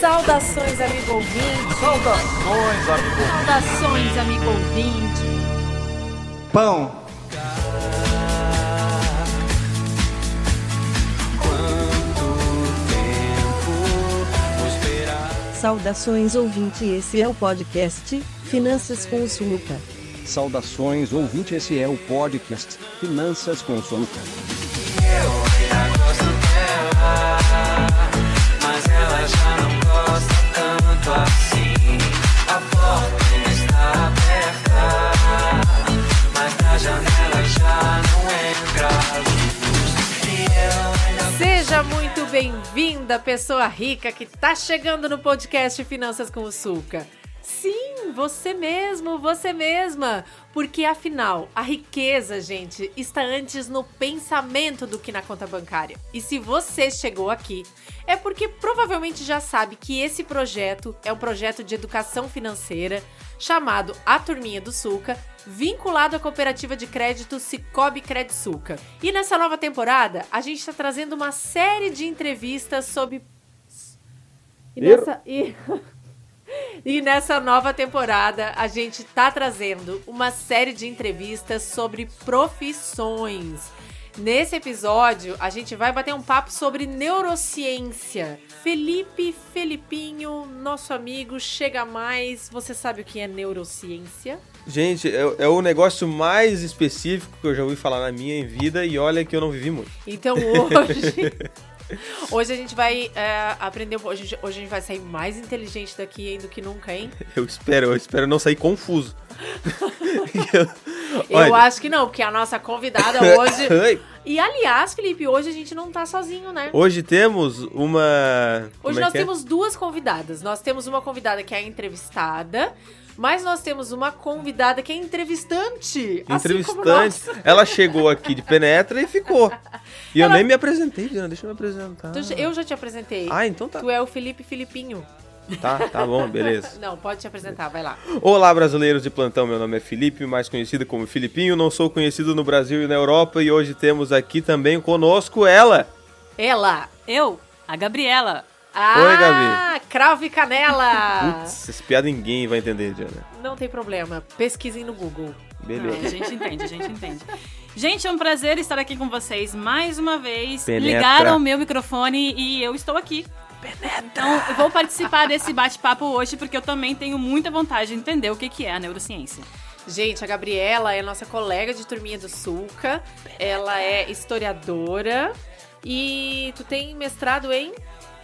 Saudações, amigo ouvinte. Saudações, amigo. Saudações, amigo ouvinte. Pão. Saudações ouvinte, esse é o podcast Finanças com o Sunuca. Saudações, ouvinte, esse é o podcast Finanças com Sonuca. Bem-vinda, pessoa rica que tá chegando no podcast Finanças com o Sulca. Sim, você mesmo, você mesma. Porque afinal, a riqueza, gente, está antes no pensamento do que na conta bancária. E se você chegou aqui, é porque provavelmente já sabe que esse projeto é um projeto de educação financeira chamado A Turminha do Sulca, vinculado à cooperativa de crédito Cicobi Credsuca. E nessa nova temporada, a gente está trazendo uma série de entrevistas sobre. E nessa, e... e nessa nova temporada, a gente tá trazendo uma série de entrevistas sobre profissões. Nesse episódio, a gente vai bater um papo sobre neurociência. Felipe Felipinho, nosso amigo, chega mais. Você sabe o que é neurociência? Gente, é, é o negócio mais específico que eu já ouvi falar na minha vida e olha que eu não vivi muito. Então hoje. Hoje a gente vai é, aprender. Hoje, hoje a gente vai sair mais inteligente daqui ainda do que nunca, hein? Eu espero, eu espero não sair confuso. Eu acho que não, porque a nossa convidada hoje. E aliás, Felipe, hoje a gente não tá sozinho, né? Hoje temos uma. Hoje é nós é? temos duas convidadas. Nós temos uma convidada que é a entrevistada, mas nós temos uma convidada que é entrevistante. assim Entrevistante. nós. Ela chegou aqui de penetra e ficou. E eu Ela- nem me apresentei, Diana. Deixa eu me apresentar. Eu já te apresentei. Ah, então tá. Tu é o Felipe Filipinho. Tá, tá bom, beleza. Não, pode te apresentar, vai lá. Olá, brasileiros de plantão. Meu nome é Felipe, mais conhecido como Filipinho. Não sou conhecido no Brasil e na Europa. E hoje temos aqui também conosco ela. Ela. Eu, a Gabriela. Ah, Oi, Gabi. Cravo e canela. Putz, essa piada ninguém vai entender, Diana. Não tem problema. Pesquisem no Google. Beleza. Não, a gente entende, a gente entende. Gente, é um prazer estar aqui com vocês mais uma vez. Penetra. Ligaram o meu microfone e eu estou aqui. Então, eu vou participar desse bate-papo hoje porque eu também tenho muita vontade de entender o que que é a neurociência. Gente, a Gabriela é nossa colega de turminha do Sulca. Ela é historiadora. E tu tem mestrado em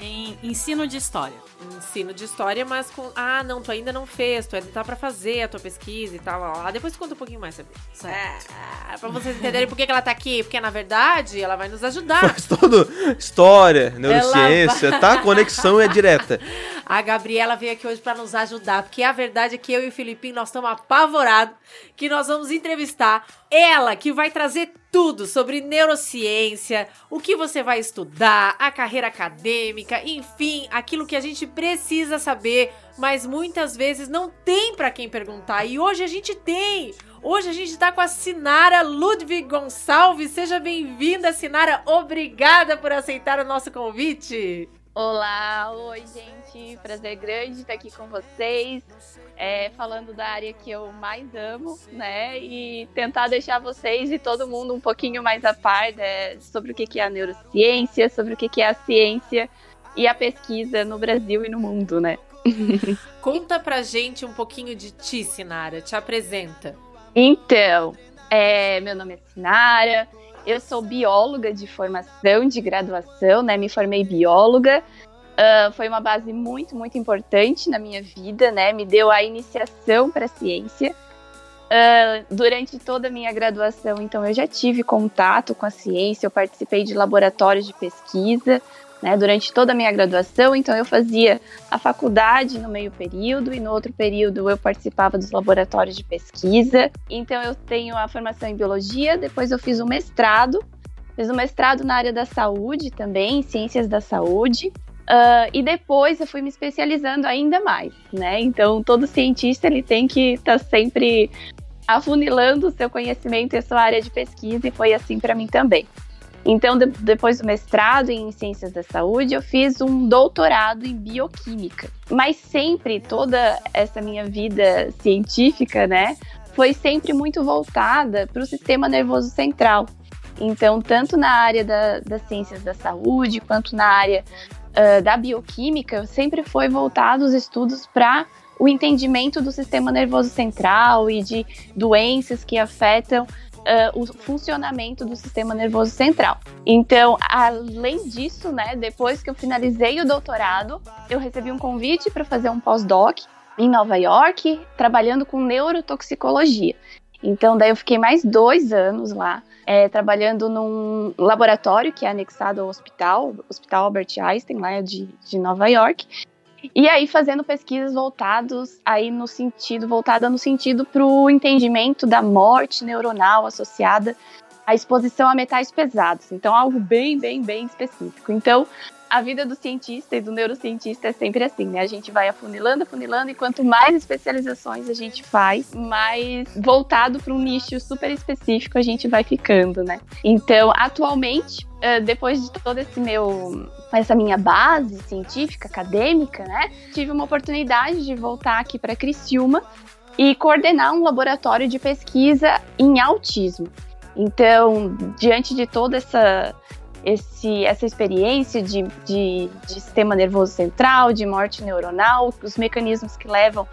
Em ensino de história. ensino de história, mas com. Ah, não, tu ainda não fez, tu ainda tá pra fazer a tua pesquisa e tal. Lá, lá. Depois tu conta um pouquinho mais sobre isso. Ah, pra vocês entenderem por que, que ela tá aqui. Porque, na verdade, ela vai nos ajudar. Faz tudo história, neurociência, tá? A conexão é direta. A Gabriela veio aqui hoje pra nos ajudar, porque a verdade é que eu e o Filipinho nós estamos apavorados que nós vamos entrevistar ela, que vai trazer tudo sobre neurociência, o que você vai estudar, a carreira acadêmica, enfim, aquilo que a gente precisa saber, mas muitas vezes não tem pra quem perguntar. E hoje a gente tem. Hoje a gente tá com a Sinara Ludwig Gonçalves. Seja bem-vinda, Sinara. Obrigada por aceitar o nosso convite. Olá, oi gente, prazer grande estar aqui com vocês, é, falando da área que eu mais amo, né? E tentar deixar vocês e todo mundo um pouquinho mais a par né, sobre o que é a neurociência, sobre o que que é a ciência e a pesquisa no Brasil e no mundo, né? Conta pra gente um pouquinho de ti, Sinara. Te apresenta. Então, é, meu nome é Sinara, eu sou bióloga de formação, de graduação, né? Me formei bióloga. Ah, foi uma base muito, muito importante na minha vida, né? Me deu a iniciação para a ciência. Ah, durante toda a minha graduação, então, eu já tive contato com a ciência, eu participei de laboratórios de pesquisa, né? Durante toda a minha graduação, então, eu fazia a faculdade no meio período e no outro período eu participava dos laboratórios de pesquisa. Então eu tenho a formação em biologia, depois eu fiz o mestrado, fiz o mestrado na área da saúde também, em ciências da saúde. Ah, e depois eu fui me especializando ainda mais, né? Então todo cientista ele tem que estar sempre afunilando o seu conhecimento e a sua área de pesquisa e foi assim para mim também. Então, de- depois do mestrado em ciências da saúde, eu fiz um doutorado em bioquímica. Mas sempre, toda essa minha vida científica, né, foi sempre muito voltada para o sistema nervoso central. Então, tanto na área da- das ciências da saúde, quanto na área ah, da bioquímica, sempre foi voltado os estudos para o entendimento do sistema nervoso central e de doenças que afetam ah, o funcionamento do sistema nervoso central. Então, além disso, né, depois que eu finalizei o doutorado, eu recebi um convite para fazer um pós-doc em Nova York, trabalhando com neurotoxicologia. Então, daí eu fiquei mais dois anos lá, é, trabalhando num laboratório que é anexado ao hospital, Hospital Albert Einstein, lá de, de Nova York. E aí fazendo pesquisas voltados aí no sentido, voltada no sentido para o entendimento da morte neuronal associada à exposição a metais pesados. Então, algo bem, bem, bem específico. Então, a vida do cientista e do neurocientista é sempre assim, né? A gente vai afunilando, afunilando, e quanto mais especializações a gente faz, mais voltado para um nicho super específico a gente vai ficando, né? Então, atualmente, eh, depois de todo esse meu essa minha base científica, acadêmica, né? Tive uma oportunidade de voltar aqui para Criciúma e coordenar um laboratório de pesquisa em autismo. Então, diante de toda essa esse, essa experiência de, de, de sistema nervoso central, de morte neuronal, os mecanismos que levam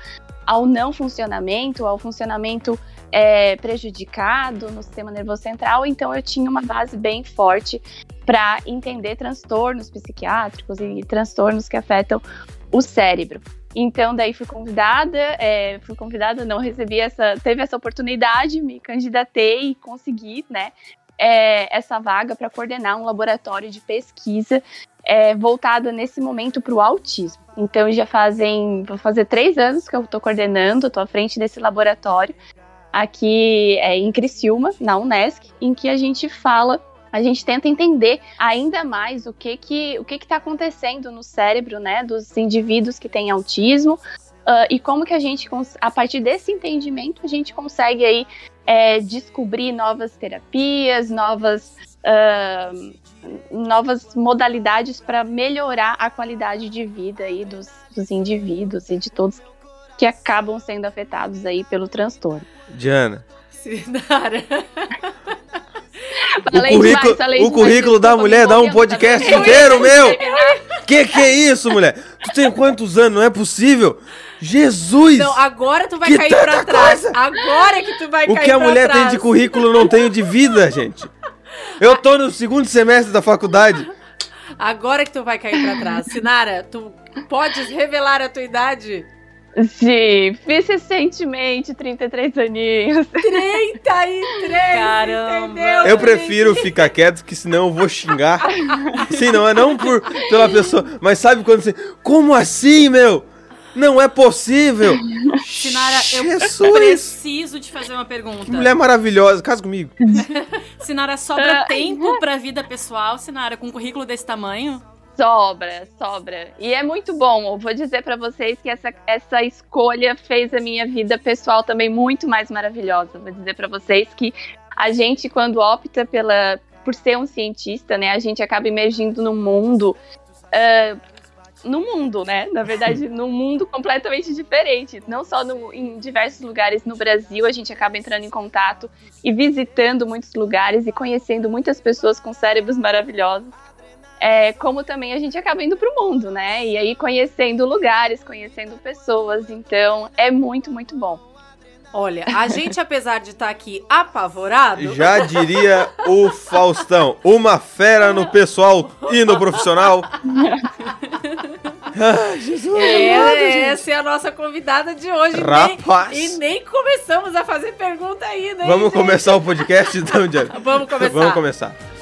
ao não funcionamento, ao funcionamento é, prejudicado no sistema nervoso central. Então, eu tinha uma base bem forte para entender transtornos psiquiátricos e transtornos que afetam o cérebro. Então, daí fui convidada, é, fui convidada, não recebi essa, teve essa oportunidade, me candidatei e consegui, né, é, essa vaga para coordenar um laboratório de pesquisa é, voltada nesse momento para o autismo. Então já fazem, vou fazer três anos que eu estou coordenando, estou à frente desse laboratório aqui é, em Criciúma, na Unesc, em que a gente fala, a gente tenta entender ainda mais o que que o que está acontecendo no cérebro, né, dos indivíduos que têm autismo. Uh, e como que a gente, a partir desse entendimento, a gente consegue aí é, descobrir novas terapias, novas, uh, novas modalidades para melhorar a qualidade de vida aí dos, dos indivíduos e de todos que acabam sendo afetados aí pelo transtorno. Diana. Sinara. O currículo, o currículo da mulher dá um podcast inteiro, meu! Que que é isso, mulher? Tu tem quantos anos? Não é possível? Jesus! Não, agora tu vai Que cair pra trás. coisa! Agora que tu vai O cair que a pra mulher tem trás. de currículo eu não tenho de vida, gente. Eu tô no segundo semestre da faculdade. Agora que tu vai cair pra trás. Sinara, tu podes revelar a tua idade? Sim, fiz recentemente 33 aninhos. 33, Caramba. entendeu? Eu prefiro ficar quieto, que senão eu vou xingar. Sim, não é não por pela pessoa, mas sabe quando você. Como assim, meu? Não é possível! Sinara, eu Jesus! preciso te fazer uma pergunta. Que mulher maravilhosa, casa comigo. Sinara, sobra Ah, tempo pra vida pessoal, Sinara, com um currículo desse tamanho? Sobra, sobra. E é muito bom. Eu vou dizer pra vocês que essa, essa escolha fez a minha vida pessoal também muito mais maravilhosa. Vou dizer pra vocês que a gente, quando opta pela, por ser um cientista, né, a gente acaba emergindo no mundo. ah, no mundo, né? Na verdade, num mundo completamente diferente. Não só no- em diversos lugares no Brasil, a gente acaba entrando em contato e visitando muitos lugares e conhecendo muitas pessoas com cérebros maravilhosos é, como também a gente acaba indo pro mundo, né? E aí conhecendo lugares, conhecendo pessoas. Então é muito, muito bom. Olha, a gente, apesar de estar aqui apavorado, Já diria o Faustão, uma fera no pessoal e no profissional. Ah, Jesus. é, essa é a nossa convidada de hoje. Nem- Rapaz. e nem começamos a fazer pergunta ainda. Vamos gente? começar o podcast então, Diana? Vamos começar. Vamos começar.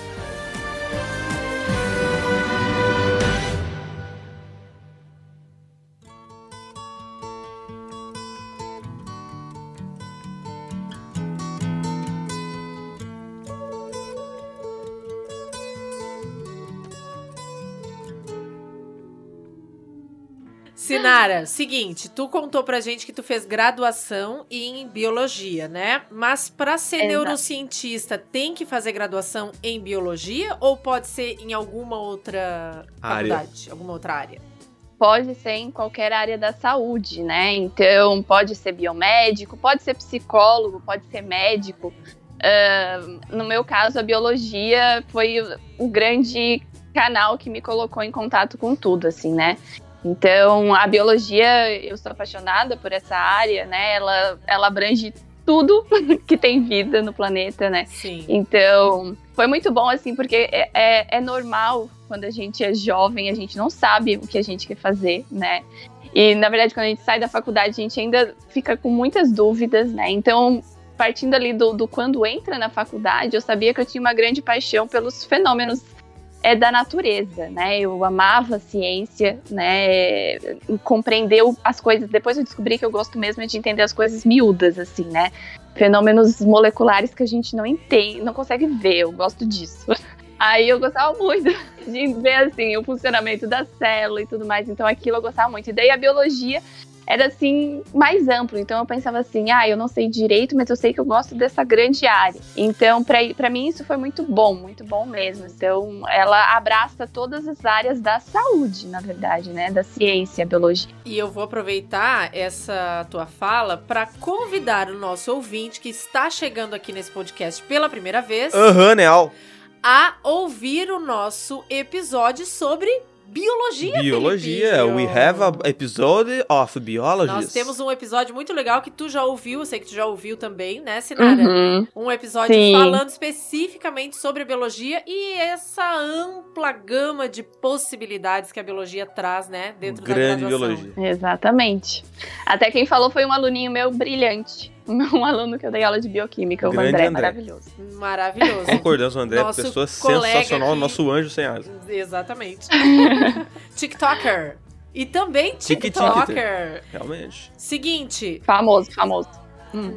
Sinara, seguinte, tu contou pra gente que tu fez graduação em biologia, né? Mas pra ser Exato. neurocientista, tem que fazer graduação em biologia ou pode ser em alguma outra Área. faculdade, alguma outra área? Pode ser em qualquer área da saúde, né? Então, pode ser biomédico, pode ser psicólogo, pode ser médico. Ah, no meu caso, a biologia foi o, o grande canal que me colocou em contato com tudo, assim, né? Então, a biologia, eu sou apaixonada por essa área, né? Ela, ela abrange tudo que tem vida no planeta, né? Sim. Então, foi muito bom, assim, porque é, é, é normal quando a gente é jovem, a gente não sabe o que a gente quer fazer, né? E, na verdade, quando a gente sai da faculdade, a gente ainda fica com muitas dúvidas, né? Então, partindo ali do, do quando entra na faculdade, eu sabia que eu tinha uma grande paixão pelos fenômenos é da natureza, né? Eu amava a ciência, né? Compreender as coisas. Depois eu descobri que eu gosto mesmo de entender as coisas miúdas, assim, né? Fenômenos moleculares que a gente não entende, não consegue ver. Eu gosto disso. Aí eu gostava muito de ver assim o funcionamento da célula e tudo mais. Então aquilo eu gostava muito. E daí a biologia era assim mais amplo. Então eu pensava assim, ah, eu não sei direito, mas eu sei que eu gosto dessa grande área. Então pra para mim isso foi muito bom, muito bom mesmo. Então ela abraça todas as áreas da saúde, na verdade, né, da ciência, biologia. E eu vou aproveitar essa tua fala para convidar o nosso ouvinte que está chegando aqui nesse podcast pela primeira vez Aham, né, Al? a ouvir o nosso episódio sobre biologia. Biologia. Felipinho. We have a episode of biology. Nós temos um episódio muito legal que tu já ouviu, eu sei que tu já ouviu também, né, Sinara? Uhum. Um episódio Sim. falando especificamente sobre a biologia e essa ampla gama de possibilidades que a biologia traz, né, dentro da Grande graduação. biologia. Exatamente. Até quem falou foi um aluninho meu brilhante. Um aluno que eu dei aula de bioquímica, o André, André. maravilhoso. Maravilhoso. Concordamos, André. Nosso pessoa sensacional, aqui. nosso anjo sem asa. Exatamente. TikToker. E também. TikToker. Realmente. Seguinte, Famoso, famoso.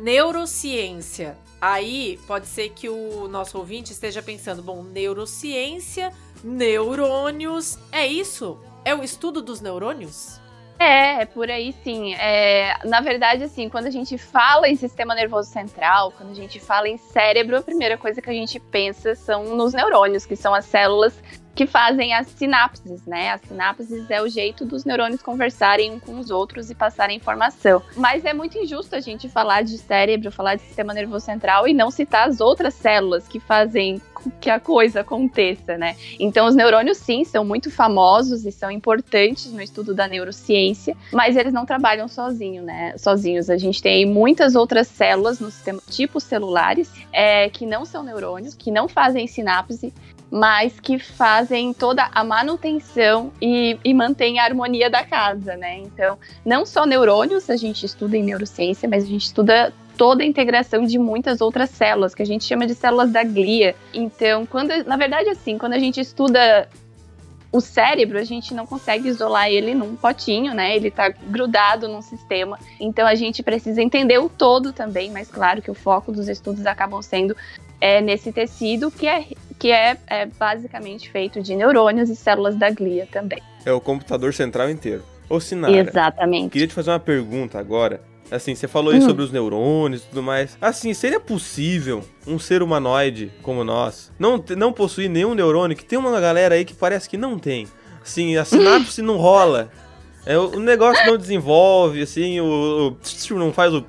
neurociência. Aí pode ser que o nosso ouvinte esteja pensando, bom, neurociência, neurônios, é isso? É o estudo dos neurônios? É, é por aí sim. É, na verdade, assim, quando a gente fala em sistema nervoso central, quando a gente fala em cérebro, a primeira coisa que a gente pensa são nos neurônios, que são as células que fazem as sinapses, né? As sinapses é o jeito dos neurônios conversarem um com os outros e passarem informação. Mas é muito injusto a gente falar de cérebro, falar de sistema nervoso central e não citar as outras células que fazem que a coisa aconteça, né? Então, os neurônios, sim, são muito famosos e são importantes no estudo da neurociência, mas eles não trabalham sozinho, né? sozinhos. A gente tem muitas outras células no sistema, tipos celulares, é, que não são neurônios, que não fazem sinapse, mas que fazem toda a manutenção e, e mantêm a harmonia da casa, né? Então, não só neurônios a gente estuda em neurociência, mas a gente estuda toda a integração de muitas outras células, que a gente chama de células da glia. Então, quando, na verdade, assim, quando a gente estuda o cérebro, a gente não consegue isolar ele num potinho, né? Ele tá grudado num sistema. Então, a gente precisa entender o todo também, mas claro que o foco dos estudos acabam sendo é, nesse tecido que é que é, é basicamente feito de neurônios e células da glia também. É o computador central inteiro. Ô, Sinara, Exatamente. queria te fazer uma pergunta agora. Assim, você falou aí Hum. sobre os neurônios e tudo mais. Assim, seria possível um ser humanoide como nós não, não possuir nenhum neurônio? Que tem uma galera aí que parece que não tem. Assim, a sinapse não rola. É, o negócio não desenvolve, assim, o, o não faz o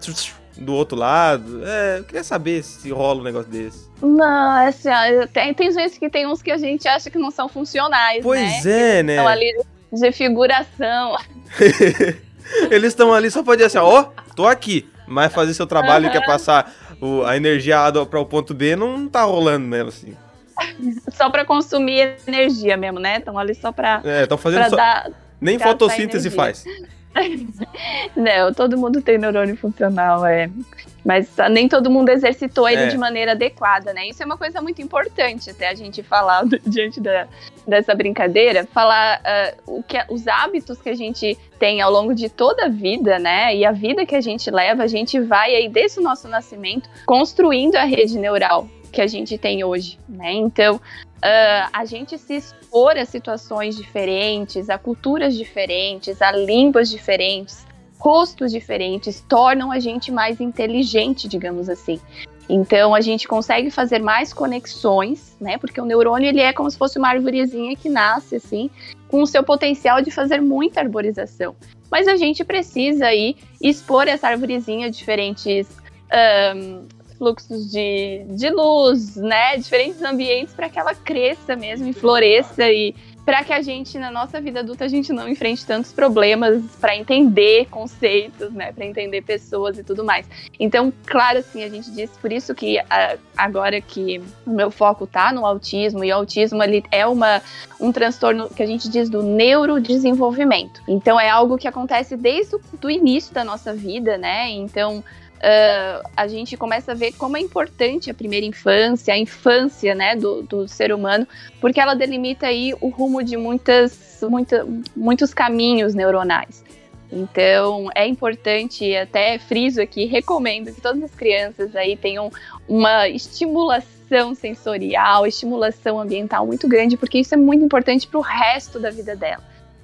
do outro lado. É, eu queria saber se rola um negócio desse. Não, assim, ó, tem, tem gente que tem uns que a gente acha que não são funcionais, né? Pois é, né? Estão ali de figuração. Eles estão ali só pra dizer assim, ó, tô aqui. Mas fazer seu trabalho que é passar o- a energia A do- pra o ponto B não tá rolando mesmo, assim. Só pra consumir energia mesmo, né? Estão ali só pra, É, estão fazendo só. dar. Nem fotossíntese faz. Não, todo mundo tem neurônio funcional, é. Mas ah, nem todo mundo exercitou ele É. de maneira adequada, né? Isso é uma coisa muito importante até a gente falar diante da, dessa brincadeira, falar ah, o que, os hábitos que a gente tem ao longo de toda a vida, né? E a vida que a gente leva, a gente vai aí desde o nosso nascimento construindo a rede neural que a gente tem hoje, né? Então, ah, a gente se expor a situações diferentes, a culturas diferentes, a línguas diferentes, rostos diferentes, tornam a gente mais inteligente, digamos assim. Então a gente consegue fazer mais conexões, né? Porque o neurônio ele é como se fosse uma arvorezinha que nasce assim, com o seu potencial de fazer muita arborização. Mas a gente precisa aí expor essa arvorezinha a diferentes ahn, fluxos de, de luz, né? Diferentes ambientes para que ela cresça mesmo e floresça e para que a gente na nossa vida adulta a gente não enfrente tantos problemas para entender conceitos, né? Para entender pessoas e tudo mais. Então, claro, assim, a gente diz por isso que ah, agora que o meu foco tá no autismo e o autismo ele é uma um transtorno que a gente diz do neurodesenvolvimento. Então é algo que acontece desde o do início da nossa vida, né? Então ah, a gente começa a ver como é importante a primeira infância, a infância, né, do, do ser humano, porque ela delimita aí o rumo de muitas, muita, muitos caminhos neuronais. Então é importante, até friso aqui, recomendo que todas as crianças aí tenham uma estimulação sensorial, estimulação ambiental muito grande, porque isso é muito importante para o resto da vida dela,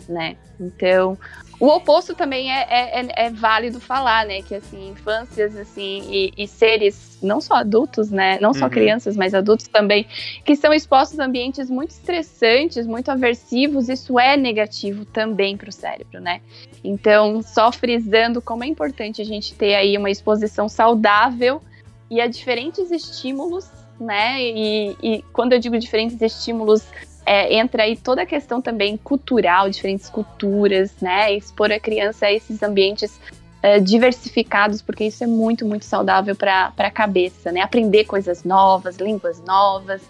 né? Então, o oposto também é, é, é- é válido falar, né? Que assim, infâncias assim, e, e seres, não só adultos, né? Não só Uhum. crianças, mas adultos também, que são expostos a ambientes muito estressantes, muito aversivos, isso é negativo também para o cérebro, né? Então, só frisando como é importante a gente ter aí uma exposição saudável e a diferentes estímulos, né? E, e quando eu digo diferentes estímulos, é, entra aí toda a questão também cultural, diferentes culturas, né? Expor a criança a esses ambientes é, diversificados, porque isso é muito, muito saudável para a cabeça, né? Aprender coisas novas, línguas novas,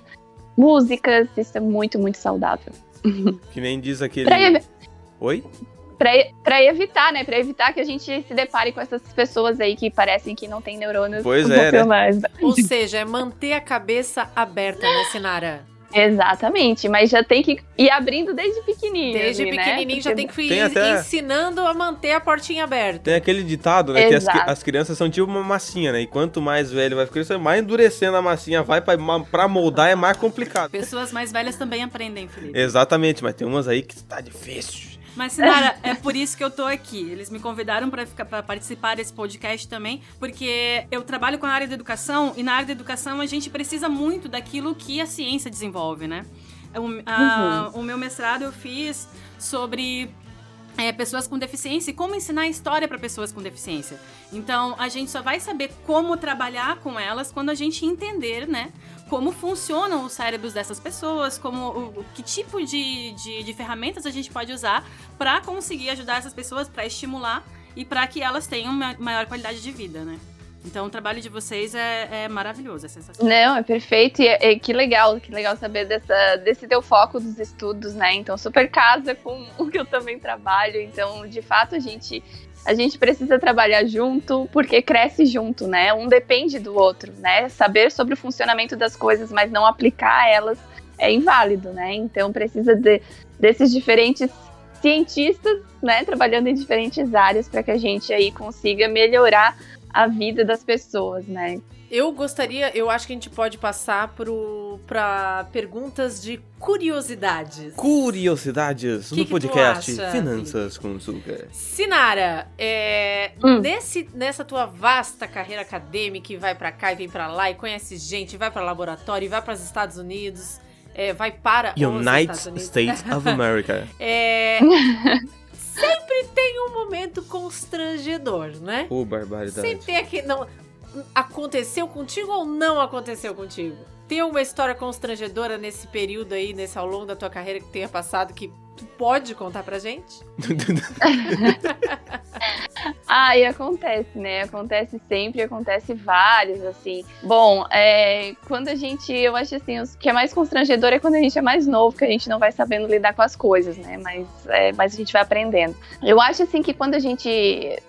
músicas, isso é muito, muito saudável. Que nem diz aquele. Pra, ev- Oi? pra, pra evitar, né? Pra evitar que a gente se depare com essas pessoas aí que parecem que não têm neurônios Pois é, né? Ou seja, é manter a cabeça aberta, né, Sinara? Exatamente, mas já tem que ir abrindo desde pequenininho. Desde ali, né? pequenininho já Porque- tem que ir Tem até- ensinando a manter a portinha aberta. Tem aquele ditado, né? Que as, Exato. as crianças são tipo uma massinha, né? E quanto mais velho vai ficando, mais endurecendo a massinha vai pra, pra moldar é mais complicado. Pessoas mais velhas também aprendem, Felipe. Exatamente, mas tem umas aí que tá difícil. Mas, Sinara, é por isso que eu tô aqui. Eles me convidaram pra participar desse podcast também, porque eu trabalho com a área da educação e na área da educação a gente precisa muito daquilo que a ciência desenvolve, né? O, a- o meu mestrado eu fiz sobre é, pessoas com deficiência e como ensinar história para pessoas com deficiência. Então, a gente só vai saber como trabalhar com elas quando a gente entender, né? Como funcionam os cérebros dessas pessoas, como o, que tipo de, de, de ferramentas a gente pode usar para conseguir ajudar essas pessoas, para estimular e para que elas tenham ma- maior qualidade de vida, né? Então, o trabalho de vocês é, é maravilhoso, é sensacional. Não, é perfeito. E, é- que legal, que legal saber dessa, desse teu foco dos estudos, né? Então, super casa com o que eu também trabalho. Então, de fato, a gente, a gente precisa trabalhar junto, porque cresce junto, né? Um depende do outro, né? Saber sobre o funcionamento das coisas, mas não aplicar elas é inválido, né? Então, precisa de, desses diferentes cientistas, né? Trabalhando em diferentes áreas para que a gente aí consiga melhorar a vida das pessoas, né? Eu gostaria, eu acho que a gente pode passar pro, pra perguntas de curiosidades. Curiosidades Que no que tu podcast acha, Finanças com Açúcar. Sinara, é, Hum. nesse, nessa tua vasta carreira acadêmica, e vai pra cá e vem pra lá, e conhece gente, vai pra laboratório, e vai para os Estados Unidos, é, vai para os United Estados Unidos. States of America. É, sempre tem um momento constrangedor, né? Ô, barbaridade. Sempre tem aquele. Não, aconteceu contigo ou não aconteceu contigo? Tem alguma história constrangedora nesse período aí, nesse ao longo da tua carreira que tenha passado que tu pode contar pra gente? Ah, e acontece, né? Acontece sempre, acontece vários, assim. Bom, é, quando a gente, eu acho assim, o que é mais constrangedor é quando a gente é mais novo, que a gente não vai sabendo lidar com as coisas, né? Mas, é, mas a gente vai aprendendo. Eu acho assim que quando a gente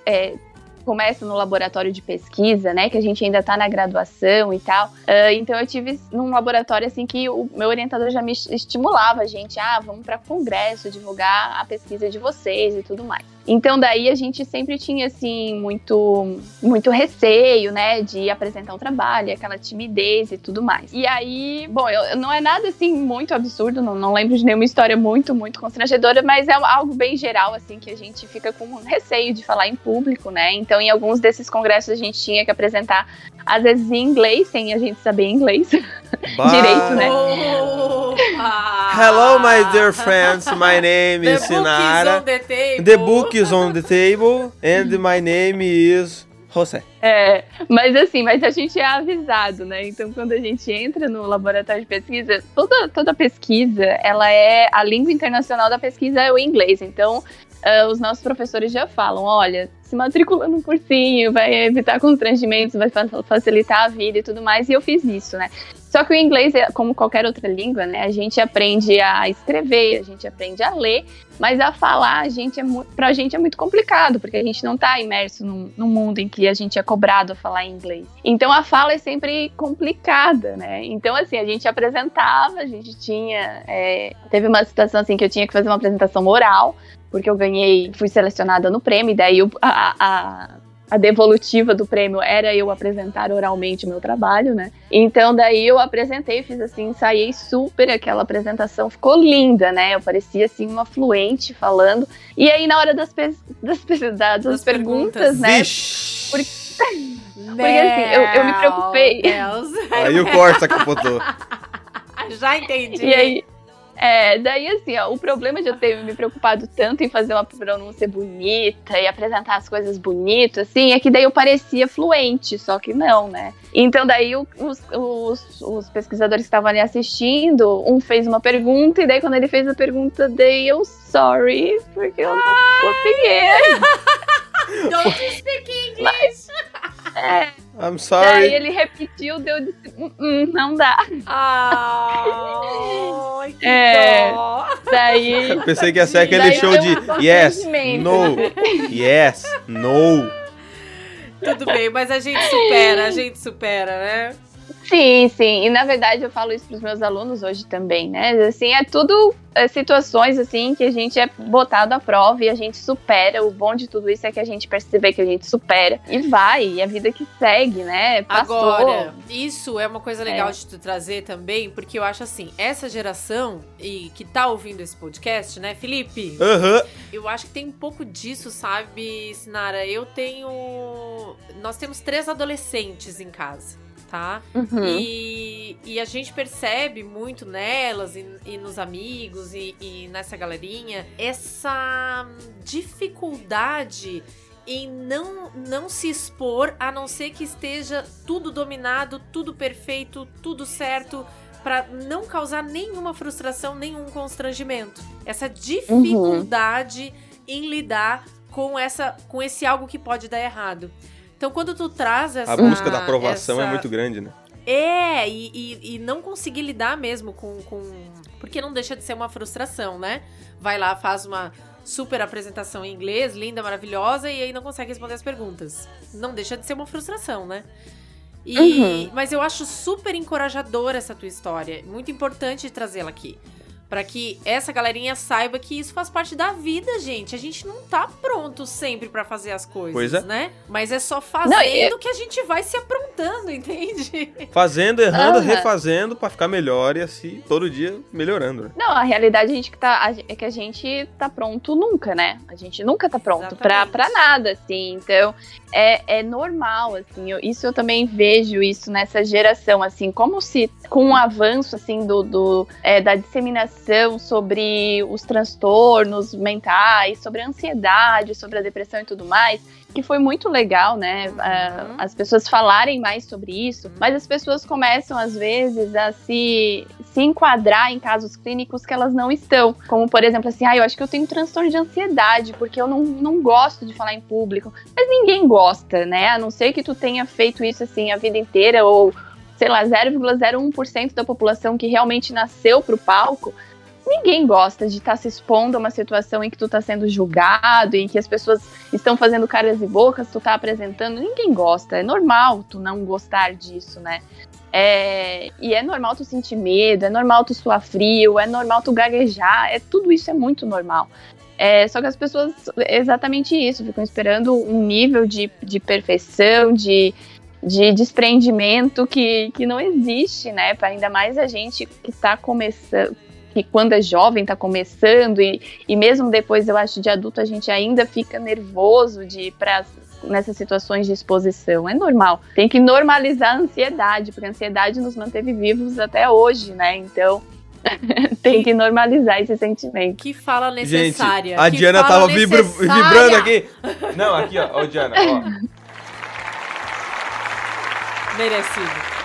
é, começa no laboratório de pesquisa, né? Que a gente ainda tá na graduação e tal. ah, então eu tive num laboratório assim que o meu orientador já me estimulava gente, ah, vamos para congresso divulgar a pesquisa de vocês e tudo mais. Então daí a gente sempre tinha assim muito muito receio, né, de apresentar um trabalho, aquela timidez e tudo mais. E aí, bom, eu, não é nada assim muito absurdo, não, não lembro de nenhuma história muito muito constrangedora, mas é algo bem geral assim que a gente fica com receio de falar em público, né? Então em alguns desses congressos a gente tinha que apresentar às vezes em inglês, sem a gente saber inglês direito, né? Opa! Hello, my dear friends. My name is book Sinara. the table. Book is on the table and my name is José. É, mas assim, mas a gente é avisado, né? Então, quando a gente entra no laboratório de pesquisa, toda, toda pesquisa, ela é a língua internacional da pesquisa é o inglês. Então, ah, os nossos professores já falam, olha, se matricula no cursinho, vai evitar constrangimentos, vai fa- facilitar a vida e tudo mais. E eu fiz isso, né? Só que o inglês, é como qualquer outra língua, né? A gente aprende a escrever, a gente aprende a ler, mas a falar, a gente é pra gente é muito complicado, porque a gente não tá imerso num, num mundo em que a gente é cobrado a falar inglês. Então a fala é sempre complicada, né? Então, assim, a gente apresentava, a gente tinha. é, teve uma situação assim que eu tinha que fazer uma apresentação oral, porque eu ganhei, fui selecionada no prêmio, e daí o- a, a, a devolutiva do prêmio era eu apresentar oralmente o meu trabalho, né? Então daí eu apresentei, fiz assim, ensaiei super aquela apresentação, ficou linda, né? Eu parecia assim uma fluente falando. E aí na hora das, pes- das, da- das, Das perguntas, perguntas. né? Vixe. Porque assim, eu- eu me preocupei. Deus. Aí o Corsa capotou. Já entendi. E aí, é, daí assim, ó, o problema de eu ter me preocupado tanto em fazer uma pronúncia bonita e apresentar as coisas bonitas, assim, é que daí eu parecia fluente, só que não, né? Então daí os, os, os pesquisadores que estavam ali assistindo, um fez uma pergunta, e daí quando ele fez a pergunta, daí eu, sorry, porque eu não consegui. Don't speak English. É, I'm daí sorry. ele repetiu, deu eu disse, "Hum, hum, não dá. Ai, que É. dó. Daí Eu pensei que ia ser aquele Daí show de yes, no, yes, no. Tudo bem, mas a gente supera, a gente supera, né? Sim, sim. E na verdade eu falo isso para os meus alunos hoje também, né? Assim, é tudo é, situações assim que a gente é botado à prova e a gente supera. O bom de tudo isso é que a gente percebe que a gente supera e vai, e a vida que segue, né? Passou. Agora, isso é uma coisa legal É. de tu trazer também, porque eu acho assim, essa geração e que tá ouvindo esse podcast, né, Felipe? Aham. Eu acho que tem um pouco disso, sabe, Sinara? Eu tenho. Nós temos três adolescentes em casa, tá? Uhum. E, e a gente percebe muito nelas e, e nos amigos e, e nessa galerinha essa dificuldade em não, não se expor a não ser que esteja tudo dominado, tudo perfeito, tudo certo, pra não causar nenhuma frustração, nenhum constrangimento. Essa dificuldade em lidar com essa com esse algo que pode dar errado. Então, quando tu traz essa A busca da aprovação é essa- muito grande, né? é, e, e, e não conseguir lidar mesmo com, com. Porque não deixa de ser uma frustração, né? Vai lá, faz uma super apresentação em inglês, linda, maravilhosa, e aí não consegue responder as perguntas. Não deixa de ser uma frustração, né? E, Uhum. Mas eu acho super encorajadora essa tua história. Muito importante trazê-la aqui. Pra que essa galerinha saiba que isso faz parte da vida, gente. A gente não tá pronto sempre pra fazer as coisas, Pois é. né? Mas é só fazendo Não, e- que a gente vai se aprontando, entende? Fazendo, errando, Aham. refazendo pra ficar melhor e assim, todo dia melhorando, né? Não, a realidade a gente que tá, é que a gente tá pronto nunca, né? A gente nunca tá pronto pra nada, assim. Então, é, é normal, assim. eu- isso eu também vejo isso nessa geração, assim, como se com o avanço, assim, do, do, é, da disseminação sobre os transtornos mentais, sobre a ansiedade, sobre a depressão e tudo mais, que foi muito legal, né? Uhum. as pessoas falarem mais sobre isso, mas as pessoas começam, às vezes, a se, se enquadrar em casos clínicos que elas não estão. Como, por exemplo, assim, ah, eu acho que eu tenho transtorno de ansiedade, porque eu não, não gosto de falar em público. Mas ninguém gosta, né? A não ser que tu tenha feito isso, assim, a vida inteira, ou, sei lá, 0,01% da população que realmente nasceu pro palco. Ninguém gosta de estar se expondo a uma situação em que tu tá sendo julgado, em que as pessoas estão fazendo caras e bocas, tu tá apresentando. Ninguém gosta. É normal tu não gostar disso, né? É, e é normal tu sentir medo, é normal tu suar frio, é normal tu gaguejar, é tudo isso é muito normal. É, só que as pessoas, exatamente isso, ficam esperando um nível de, de perfeição, de, de desprendimento que, que não existe, né? Pra ainda mais a gente que está começando, que quando é jovem está começando e, e mesmo depois eu acho de adulto a gente ainda fica nervoso de ir para nessas situações de exposição. É normal. Tem que normalizar a ansiedade, porque a ansiedade nos manteve vivos até hoje, né? Então, tem que normalizar esse sentimento. Que fala Gente, necessária. a que Diana tava necessária. vibrando aqui. Não, aqui, ó. Ó, Diana, ó. Merecido.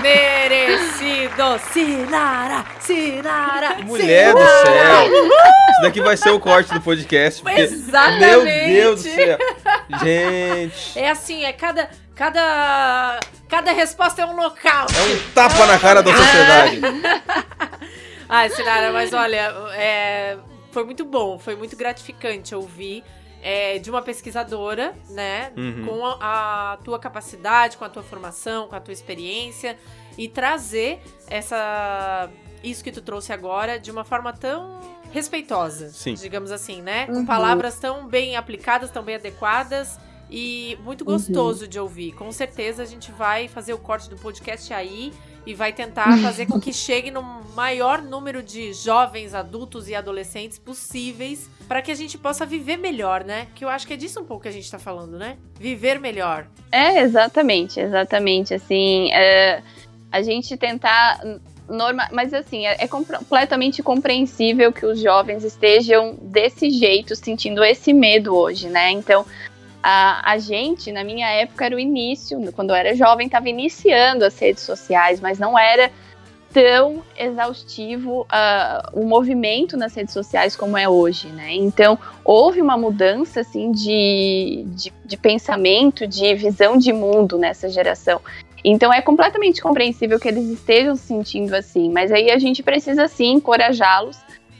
Merecido! Sinara! Sinara! Mulher do Sinara! céu! Isso daqui vai ser o corte do podcast. Porque, Exatamente. Meu Deus do céu! Gente! É assim, é cada. Cada. Cada resposta é um local. É um tapa na cara da sociedade. Ai, Sinara, mas olha, é, foi muito bom, foi muito gratificante ouvir é, de uma pesquisadora, né? Uhum. Com a, a tua capacidade, com a tua formação, com a tua experiência e trazer essa isso que tu trouxe agora de uma forma tão respeitosa, Sim. digamos assim, né? Com Uhum. palavras tão bem aplicadas, tão bem adequadas e muito gostoso de ouvir. Com certeza a gente vai fazer o corte do podcast aí e vai tentar fazer com que chegue no maior número de jovens, adultos e adolescentes possíveis para que a gente possa viver melhor, né? Que eu acho que é disso um pouco que a gente tá falando, né? Viver melhor. É, exatamente, exatamente. Assim, é, a gente tentar. Norma, mas assim, é, é completamente compreensível que os jovens estejam desse jeito, sentindo esse medo hoje, né? Então, a, a gente, na minha época, era o início, quando eu era jovem, estava iniciando as redes sociais, mas não era tão exaustivo ah, o movimento nas redes sociais como é hoje, né? Então, houve uma mudança, assim, de, de, de pensamento, de visão de mundo nessa geração. Então, é completamente compreensível que eles estejam se sentindo assim, mas aí a gente precisa, sim, encorajá-los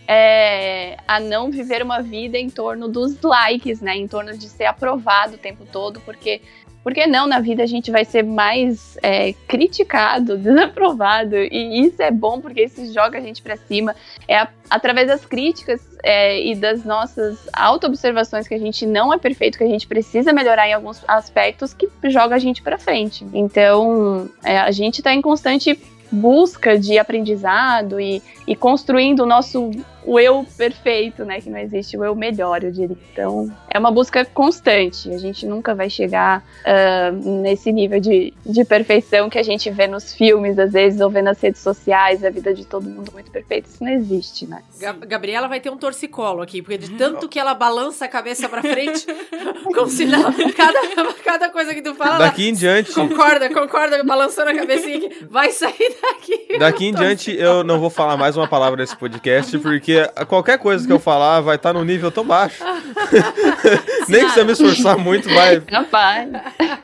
é, a não viver uma vida em torno dos likes, né? Em torno de ser aprovado o tempo todo, porque porque não na vida a gente vai ser mais é, criticado, desaprovado e isso é bom porque isso joga a gente para cima. É a, através das críticas é, e das nossas auto-observações que a gente não é perfeito, que a gente precisa melhorar em alguns aspectos que joga a gente para frente. Então é, a gente está em constante busca de aprendizado e, e construindo o nosso o eu perfeito, né? Que não existe o eu melhor, eu diria. Então, é uma busca constante. A gente nunca vai chegar uh, nesse nível de, de perfeição que a gente vê nos filmes, às vezes, ou vê nas redes sociais, a vida de todo mundo muito perfeita. Isso não existe, né? Ga- Gabriela vai ter um torcicolo aqui, porque de tanto que ela balança a cabeça pra frente, como se não, cada, cada coisa que tu fala, Daqui em diante, concorda, concorda, balançando a cabecinha aqui, vai sair daqui. daqui em diante eu não vou falar mais uma palavra nesse podcast, porque qualquer coisa que eu falar vai estar num nível tão baixo. Nem que se eu me esforçar muito, vai. Rapaz.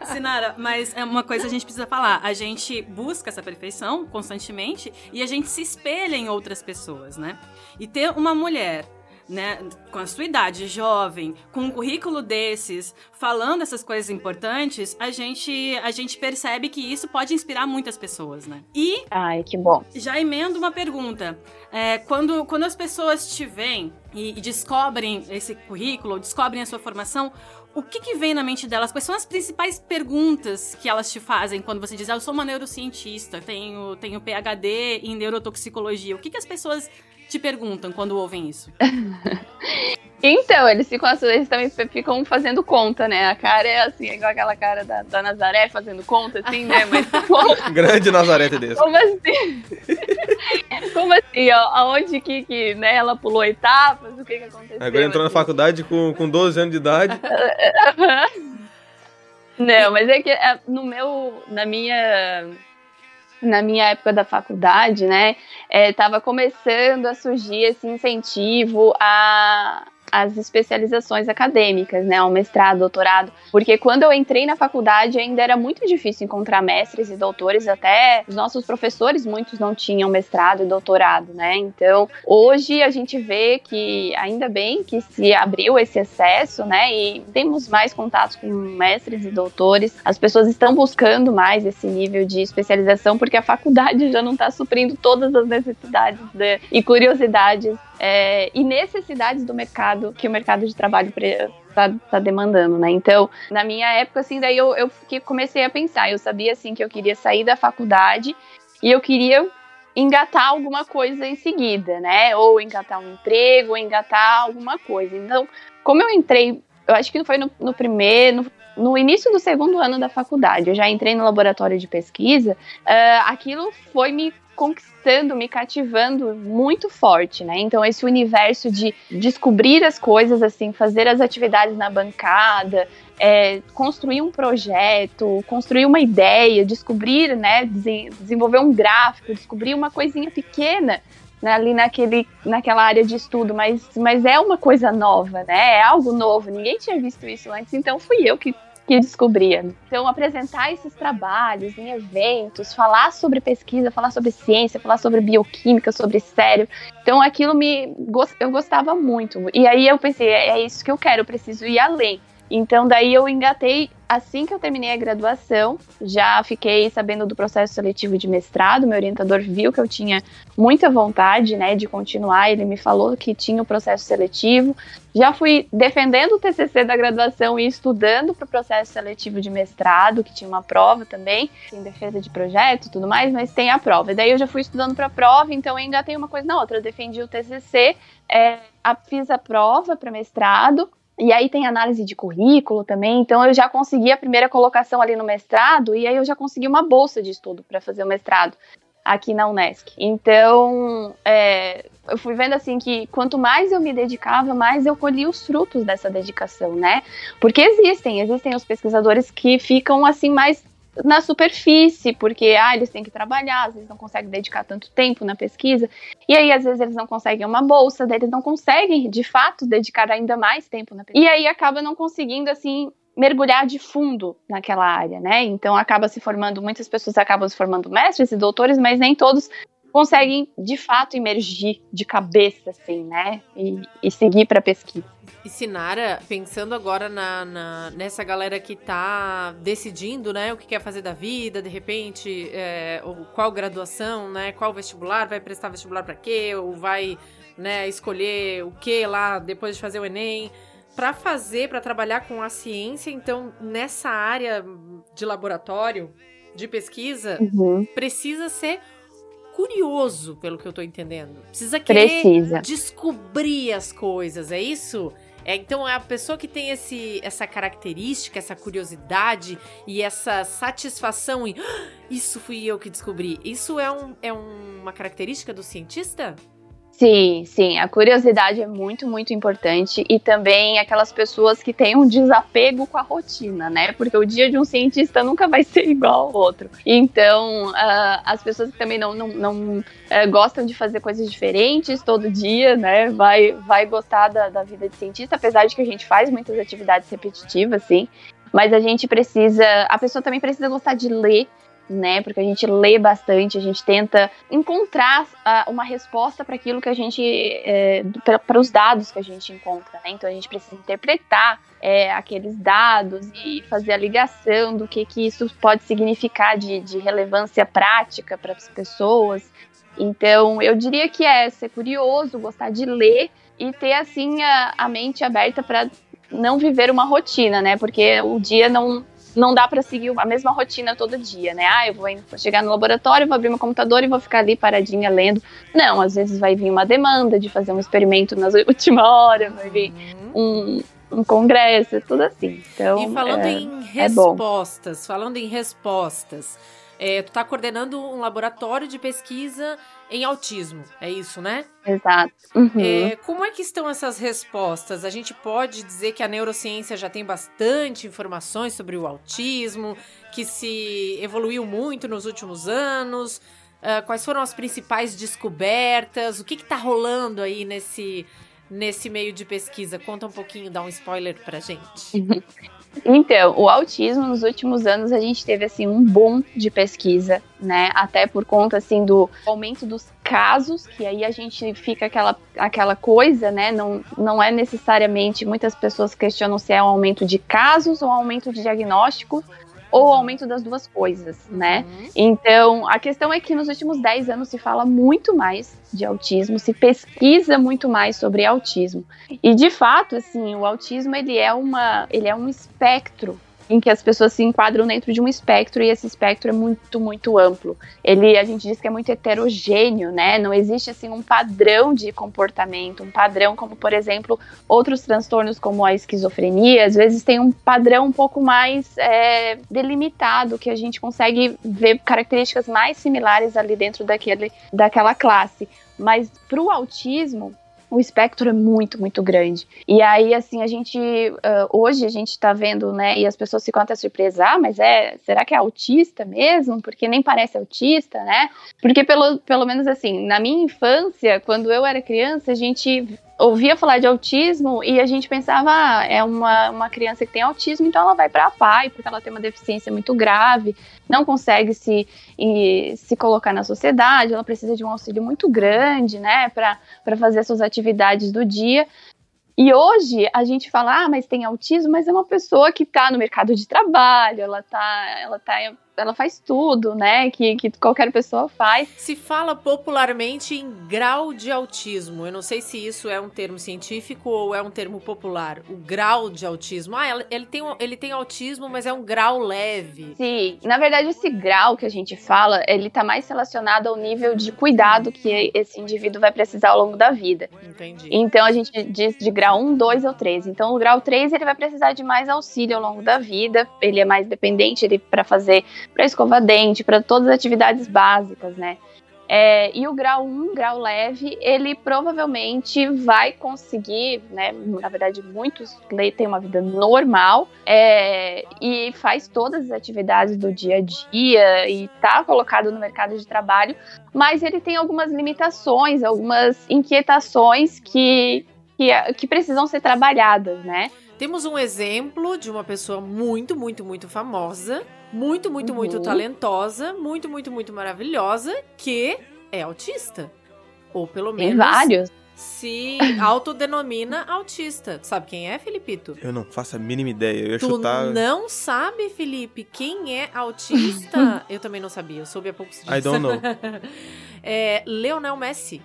Sinara, mas é uma coisa que a gente precisa falar. A gente busca essa perfeição constantemente e a gente se espelha em outras pessoas, né? E ter uma mulher né, com a sua idade, jovem, com um currículo desses, falando essas coisas importantes, a gente, a gente percebe que isso pode inspirar muitas pessoas, né? E Ai, que bom. já emendo uma pergunta. É, quando, quando as pessoas te veem e, e descobrem esse currículo, descobrem a sua formação, o que, que vem na mente delas? Quais são as principais perguntas que elas te fazem quando você diz, ah, eu sou uma neurocientista, tenho, tenho PhD em neurotoxicologia? O que, que as pessoas te perguntam quando ouvem isso? Então, eles ficam assim, eles também ficam fazendo conta, né? A cara é assim, é igual aquela cara da, da Nazaré fazendo conta, assim, né? Mas como, Grande Nazaré Tedesco. como assim? Como assim, ó? Aonde que, que né, ela pulou etapas? O que que aconteceu? Agora entrou na assim? faculdade com, com 12 anos de idade. Não, mas é que é, no meu, na minha, na minha época da faculdade, né, é, tava começando a surgir esse incentivo a as especializações acadêmicas, né, ao mestrado, doutorado, porque quando eu entrei na faculdade ainda era muito difícil encontrar mestres e doutores, até os nossos professores, muitos não tinham mestrado e doutorado, né, então hoje a gente vê que ainda bem que se abriu esse acesso, né, e temos mais contatos com mestres e doutores, as pessoas estão buscando mais esse nível de especialização, porque a faculdade já não está suprindo todas as necessidades de- e curiosidades é, e necessidades do mercado que o mercado de trabalho está tá demandando, né? Então, na minha época, assim, daí eu, eu fiquei- comecei a pensar. Eu sabia, assim, que eu queria sair da faculdade e eu queria engatar alguma coisa em seguida, né? Ou engatar um emprego, ou engatar alguma coisa. Então, como eu entrei, eu acho que foi no, no primeiro, no, no início do segundo ano da faculdade, eu já entrei no laboratório de pesquisa, ah, aquilo foi me conquistando, me cativando muito forte, né? Então esse universo de descobrir as coisas, assim, fazer as atividades na bancada, é, construir um projeto, construir uma ideia, descobrir, né, desen- desenvolver um gráfico, descobrir uma coisinha pequena né, ali naquele, naquela área de estudo, mas, mas é uma coisa nova, né? É algo novo, ninguém tinha visto isso antes, então fui eu que, que descobria. Então, apresentar esses trabalhos em eventos, falar sobre pesquisa, falar sobre ciência, falar sobre bioquímica, sobre cérebro. Então, aquilo me eu gostava muito. E aí eu pensei, é é isso que eu quero, eu preciso ir além. Então, daí eu engatei, assim que eu terminei a graduação, já fiquei sabendo do processo seletivo de mestrado, meu orientador viu que eu tinha muita vontade, né, de continuar, ele me falou que tinha o processo seletivo, já fui defendendo o TCC da graduação e estudando para o processo seletivo de mestrado, que tinha uma prova também, tem defesa de projeto e tudo mais, mas tem a prova. E daí eu já fui estudando para a prova, então eu engatei uma coisa na outra, eu defendi o TCC, é, a- fiz a prova para mestrado, e aí tem análise de currículo também, então eu já consegui a primeira colocação ali no mestrado e aí eu já consegui uma bolsa de estudo para fazer o mestrado aqui na Unesc. Então, é, eu fui vendo assim que quanto mais eu me dedicava, mais eu colhia os frutos dessa dedicação, né? Porque existem, existem os pesquisadores que ficam assim mais na superfície, porque ah, eles têm que trabalhar, às vezes não conseguem dedicar tanto tempo na pesquisa, e aí às vezes eles não conseguem uma bolsa, daí eles não conseguem, de fato, dedicar ainda mais tempo na pesquisa. E aí acaba não conseguindo assim mergulhar de fundo naquela área, né? Então acaba se formando, muitas pessoas acabam se formando mestres e doutores, mas nem todos conseguem de fato emergir de cabeça assim, né? E, e seguir para pesquisa. E Sinara, pensando agora na, na- nessa galera que tá decidindo, né, o que quer fazer da vida, de repente, é, ou qual graduação, né, qual vestibular, vai prestar vestibular pra quê, ou vai, né, escolher o que lá depois de fazer o Enem. Pra fazer, pra trabalhar com a ciência, então, nessa área de laboratório, de pesquisa, Uhum. precisa ser curioso, pelo que eu tô entendendo. Precisa querer Precisa. descobrir as coisas, é isso? É, então é a pessoa que tem esse, essa característica, essa curiosidade e essa satisfação em "Ah, isso fui eu que descobri. Isso é, um, é uma característica do cientista? Sim, sim, a curiosidade é muito, muito importante e também aquelas pessoas que têm um desapego com a rotina, né? Porque o dia de um cientista nunca vai ser igual ao outro. Então, ah, as pessoas que também não, não, não, eh, gostam de fazer coisas diferentes todo dia, né? Vai, vai gostar da, da vida de cientista, apesar de que a gente faz muitas atividades repetitivas, sim. Mas a gente precisa, a pessoa também precisa gostar de ler né? Porque a gente lê bastante, a gente tenta encontrar ah, uma resposta para aquilo que a gente, para os dados que a gente encontra, né? Então a gente precisa interpretar é, aqueles dados e fazer a ligação do que, que isso pode significar de, de relevância prática para as pessoas. Então eu diria que é ser curioso, gostar de ler e ter assim a, a mente aberta para não viver uma rotina, né? Porque o dia não não dá para seguir a mesma rotina todo dia, né? Ah, eu vou chegar no laboratório, vou abrir meu computador e vou ficar ali paradinha lendo. Não, às vezes vai vir uma demanda de fazer um experimento na última hora, vai vir um, um congresso, tudo assim. Então, e falando é, em é respostas, falando em respostas, é, tu tá coordenando um laboratório de pesquisa em autismo, é isso, né? Exato. Uhum. É, como é que estão essas respostas? A gente pode dizer que a neurociência já tem bastante informações sobre o autismo, que se evoluiu muito nos últimos anos. Uh, quais foram as principais descobertas? O que está rolando aí nesse, nesse meio de pesquisa? Conta um pouquinho, dá um spoiler pra gente. Então, o autismo nos últimos anos a gente teve assim um boom de pesquisa, né? Até por conta assim do aumento dos casos, que aí a gente fica aquela, aquela coisa, né? Não, não é necessariamente muitas pessoas questionam se é um aumento de casos ou um aumento de diagnóstico, ou o aumento das duas coisas, né? Então, a questão é que nos últimos 10 anos se fala muito mais de autismo, se pesquisa muito mais sobre autismo. E de fato, assim, o autismo ele é uma, ele é um espectro em que as pessoas se enquadram dentro de um espectro e esse espectro é muito, muito amplo. Ele, a gente diz que é muito heterogêneo, né? Não existe assim um padrão de comportamento, um padrão como, por exemplo, outros transtornos como a esquizofrenia, às vezes tem um padrão um pouco mais é, delimitado, que a gente consegue ver características mais similares ali dentro daquele, daquela classe. Mas para o autismo, o espectro é muito, muito grande. E aí, assim, a gente, uh, hoje a gente tá vendo, né, e as pessoas ficam até surpresas, ah, mas é, será que é autista mesmo? Porque nem parece autista, né? Porque pelo, pelo menos assim, na minha infância, quando eu era criança, a gente ouvia falar de autismo e a gente pensava, ah, é uma, uma criança que tem autismo, então ela vai para a PAI, porque ela tem uma deficiência muito grave, não consegue se, e, se colocar na sociedade, ela precisa de um auxílio muito grande, né, para fazer suas atividades do dia. E hoje a gente fala, ah, mas tem autismo, mas é uma pessoa que está no mercado de trabalho, ela tá, ela tá ela faz tudo, né? Que, que qualquer pessoa faz. Se fala popularmente em grau de autismo. Eu não sei se isso é um termo científico ou é um termo popular. O grau de autismo. Ah, ele tem, ele tem autismo, mas é um grau leve. Sim, na verdade, esse grau que a gente fala, ele tá mais relacionado ao nível de cuidado que esse indivíduo vai precisar ao longo da vida. Entendi. Então a gente diz de grau 1, 2 ou 3. Então o grau 3 ele vai precisar de mais auxílio ao longo da vida, ele é mais dependente ele para fazer para escovar dente, para todas as atividades básicas, né? É, e o grau 1, grau leve, ele provavelmente vai conseguir, né? Na verdade, muitos têm uma vida normal é, e faz todas as atividades do dia a dia e está colocado no mercado de trabalho, mas ele tem algumas limitações, algumas inquietações que, que, que precisam ser trabalhadas, né? Temos um exemplo de uma pessoa muito, muito, muito famosa muito, muito, Uhum. muito talentosa, muito, muito, muito maravilhosa, que é autista. Ou pelo Tem menos vários. se autodenomina autista. Sabe quem é, Filipito? Eu não faço a mínima ideia. Eu ia Tu chutar. não sabe, Felipe, quem é autista? eu também não sabia, eu soube há poucos dias. I don't know. é Leonel Messi.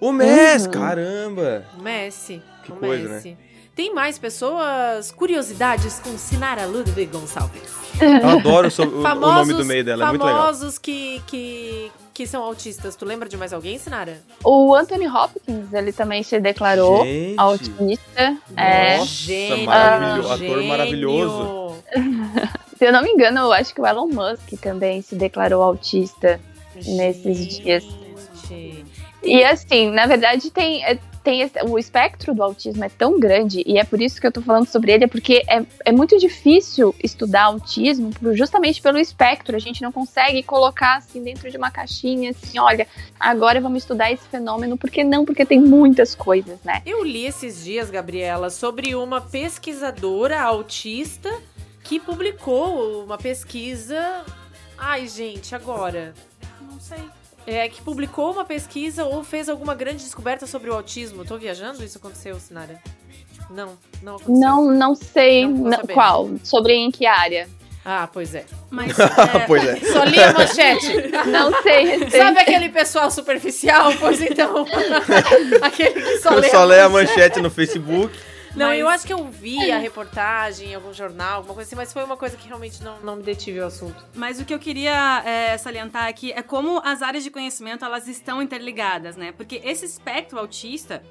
O Messi, Uhum. caramba! Messi. Que o coisa, né? Tem mais pessoas? Curiosidades com Sinara Ludwig Gonçalves. Eu adoro o, o nome do meio dela, é muito legal. famosos que, que, que são autistas. Tu lembra de mais alguém, Sinara? O Anthony Hopkins, ele também se declarou Gente, autista. É, Nossa, maravilhoso, ator maravilhoso. se eu não me engano, eu acho que o Elon Musk também se declarou autista. Nesses dias. Gente. E assim, na verdade, tem, é, tem esse- o espectro do autismo é tão grande, e é por isso que eu tô falando sobre ele, é porque é, é muito difícil estudar autismo, por- justamente pelo espectro. A gente não consegue colocar assim dentro de uma caixinha, assim, olha, agora vamos estudar esse fenômeno, porque não? Porque tem muitas coisas, né? Eu li esses dias, Gabriela, sobre uma pesquisadora autista que publicou uma pesquisa. Ai, gente, agora. Não sei. É, que publicou uma pesquisa ou fez alguma grande descoberta sobre o autismo. Tô viajando? Isso aconteceu, Sinara? Não, não aconteceu. Não, não sei Não não- qual, sobre em que área. Ah, pois é. Mas é, pois é. Só li a manchete. Não sei, respeito. Sabe aquele pessoal superficial? Pois então. aquele que só Eu lê só leio a manchete no Facebook. Não, Mas- eu acho que eu vi a reportagem em algum jornal, alguma coisa assim, mas foi uma coisa que realmente não, não me detive o assunto. Mas o que eu queria é, salientar aqui é como as áreas de conhecimento elas estão interligadas, né? Porque esse espectro autista,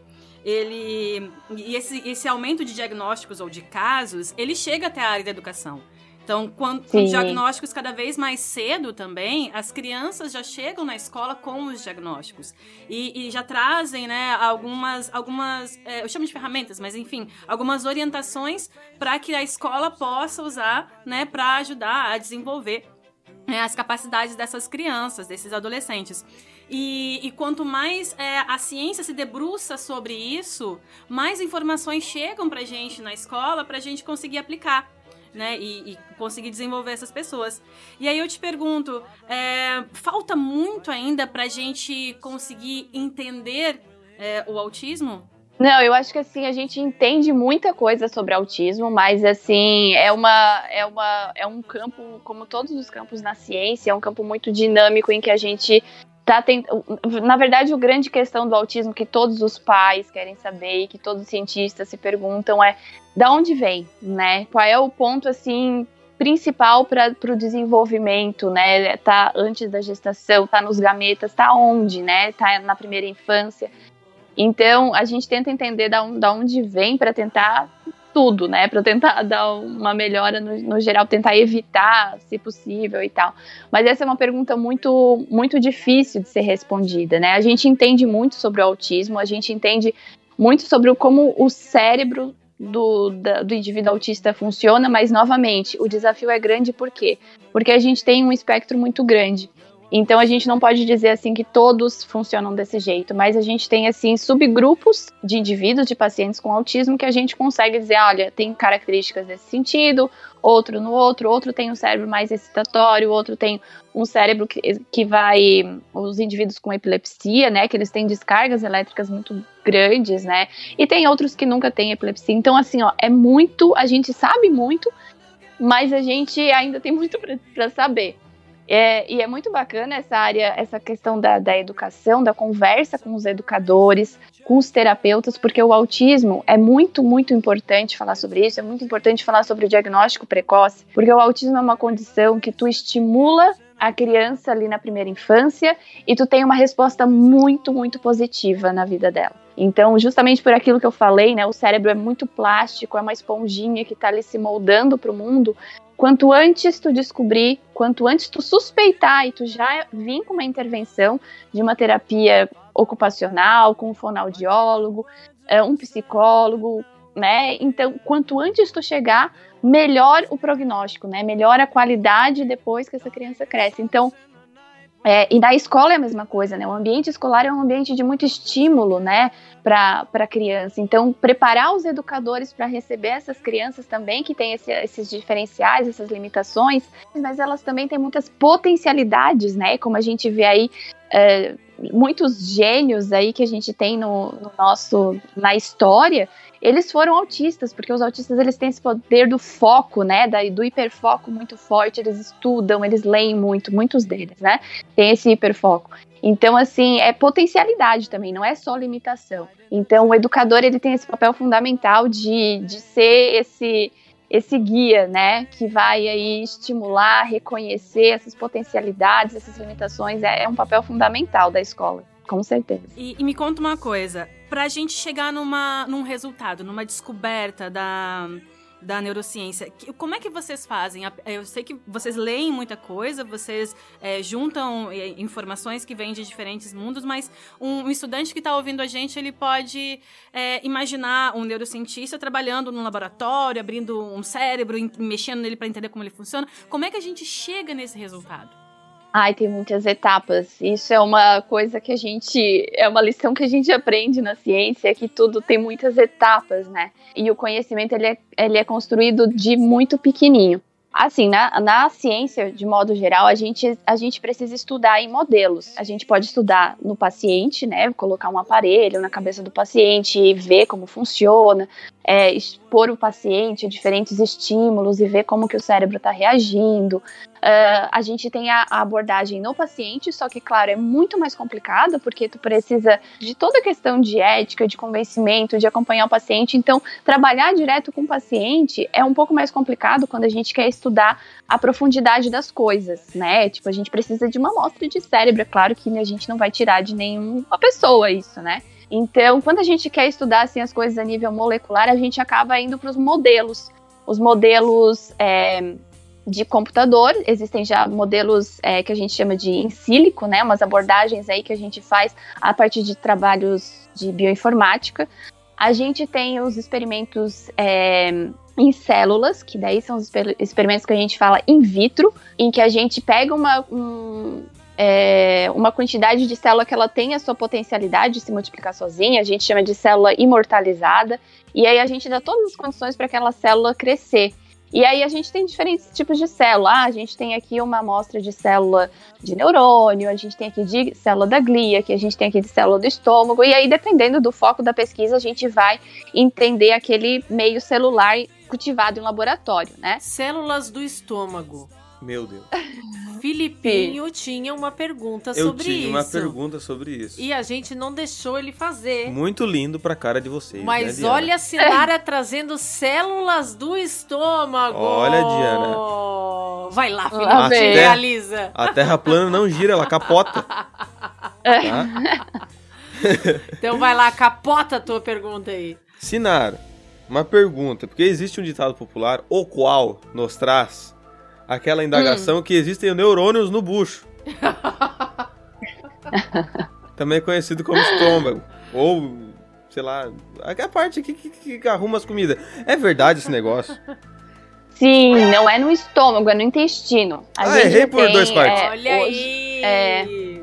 ele e esse, esse aumento de diagnósticos ou de casos, ele chega até a área da educação. Então, quando, com diagnósticos cada vez mais cedo também, as crianças já chegam na escola com os diagnósticos. E, e já trazem, né, algumas, algumas é, eu chamo de ferramentas, mas enfim, algumas orientações para que a escola possa usar, né, para ajudar a desenvolver né, as capacidades dessas crianças, desses adolescentes. E, e quanto mais é, a ciência se debruça sobre isso, mais informações chegam pra gente na escola pra gente conseguir aplicar. Né, e, e conseguir desenvolver essas pessoas. E aí eu te pergunto, é, falta muito ainda pra gente conseguir entender é, o autismo? Não, eu acho que assim, a gente entende muita coisa sobre autismo, mas assim, é uma é uma é um campo, como todos os campos na ciência, é um campo muito dinâmico em que a gente tá tentando, na verdade, a grande questão do autismo que todos os pais querem saber e que todos os cientistas se perguntam é da onde vem, né? Qual é o ponto assim principal para o desenvolvimento, né? Tá antes da gestação, tá nos gametas, tá onde, né? Tá na primeira infância. Então, a gente tenta entender da onde vem para tentar tudo, né? Para tentar dar uma melhora no, no, geral, tentar evitar, se possível e tal. Mas essa é uma pergunta muito, muito difícil de ser respondida, né? A gente entende muito sobre o autismo, a gente entende muito sobre como o cérebro do, da, do indivíduo autista funciona, mas novamente, o desafio é grande por quê? Porque a gente tem um espectro muito grande. Então a gente não pode dizer assim que todos funcionam desse jeito, mas a gente tem assim subgrupos de indivíduos, de pacientes com autismo que a gente consegue dizer, olha, tem características desse sentido, outro no outro, outro tem um cérebro mais excitatório, outro tem um cérebro que, que vai os indivíduos com epilepsia, né, que eles têm descargas elétricas muito grandes, né? E tem outros que nunca têm epilepsia. Então assim, ó, é muito, a gente sabe muito, mas a gente ainda tem muito para saber. É, e é muito bacana essa área, essa questão da, da educação, da conversa com os educadores, com os terapeutas, porque o autismo é muito, muito importante falar sobre isso, é muito importante falar sobre o diagnóstico precoce, porque o autismo é uma condição que tu estimula a criança ali na primeira infância e tu tem uma resposta muito, muito positiva na vida dela. Então, justamente por aquilo que eu falei, né, o cérebro é muito plástico, é uma esponjinha que está ali se moldando para o mundo. Quanto antes tu descobrir, quanto antes tu suspeitar e tu já vir com uma intervenção de uma terapia ocupacional, com um fonoaudiólogo, é, um psicólogo, né? Então, quanto antes tu chegar, melhor o prognóstico, né? Melhor a qualidade depois que essa criança cresce. Então, é, e na escola é a mesma coisa, né? O ambiente escolar é um ambiente de muito estímulo, né, para a criança. Então, preparar os educadores para receber essas crianças também que têm esse, esses diferenciais, essas limitações, mas elas também têm muitas potencialidades, né? Como a gente vê aí. É, muitos gênios aí que a gente tem no, no nosso na história eles foram autistas, porque os autistas eles têm esse poder do foco, né, da, do hiperfoco muito forte, eles estudam, eles leem muito, muitos deles, né, tem esse hiperfoco. Então, assim, é potencialidade também, não é só limitação. Então, o educador, ele tem esse papel fundamental de, de ser esse, esse guia, né, que vai aí estimular, reconhecer essas potencialidades, essas limitações, é, é um papel fundamental da escola, com certeza. E, e me conta uma coisa, pra gente chegar numa, num resultado, numa descoberta da, da neurociência. Como é que vocês fazem? Eu sei que vocês leem muita coisa, vocês é, juntam é, informações que vêm de diferentes mundos, mas um, um estudante que está ouvindo a gente, ele pode é, imaginar um neurocientista trabalhando num laboratório, abrindo um cérebro, mexendo nele para entender como ele funciona. Como é que a gente chega nesse resultado? Ai, tem muitas etapas. Isso é uma coisa que a gente. É uma lição que a gente aprende na ciência, que tudo tem muitas etapas, né? E o conhecimento ele é, ele é construído de muito pequenininho. Assim, na, na ciência, de modo geral, a gente, a gente precisa estudar em modelos. A gente pode estudar no paciente, né? Colocar um aparelho na cabeça do paciente e ver como funciona, é, expor o paciente a diferentes estímulos e ver como que o cérebro está reagindo. Uh, a gente tem a, a, abordagem no paciente, só que, claro, é muito mais complicada, porque tu precisa de toda a questão de ética, de convencimento, de acompanhar o paciente. Então, trabalhar direto com o paciente é um pouco mais complicado quando a gente quer estudar a profundidade das coisas, né? Tipo, a gente precisa de uma amostra de cérebro, é claro que a gente não vai tirar de nenhuma pessoa isso, né? Então, quando a gente quer estudar assim, as coisas a nível molecular, a gente acaba indo para os modelos. Os modelos é, de computador. Existem já modelos é, que a gente chama de in sílico, né? Umas abordagens aí que a gente faz a partir de trabalhos de bioinformática. A gente tem os experimentos é, em células, que daí são os experimentos que a gente fala in vitro, em que a gente pega uma, um, é, uma quantidade de célula que ela tem a sua potencialidade de se multiplicar sozinha, a gente chama de célula imortalizada, e aí a gente dá todas as condições para aquela célula crescer. E aí a gente tem diferentes tipos de célula. Ah, a gente tem aqui uma amostra de célula de neurônio, a gente tem aqui de célula da glia, que a gente tem aqui de célula do estômago. E aí, dependendo do foco da pesquisa, a gente vai entender aquele meio celular cultivado em laboratório, né? Células do estômago. Meu Deus. Filipinho tinha uma pergunta Eu sobre tinha isso. uma pergunta sobre isso. E a gente não deixou ele fazer. Muito lindo pra cara de vocês. Mas né, olha a Sinara trazendo células do estômago. Olha, Diana. Vai lá, Felipe, Lá vem. realiza. A terra plana não gira, ela capota. Tá? Então vai lá, capota a tua pergunta aí. Sinara, uma pergunta, porque existe um ditado popular, o qual nos traz aquela indagação que existem neurônios no bucho. Também conhecido como estômago. Ou, sei lá, a parte que, que, que arruma as comidas. É verdade esse negócio? Sim, não é no estômago, é no intestino. A Ah, gente errei por tem, dois partes. é, Olha hoje- aí. é.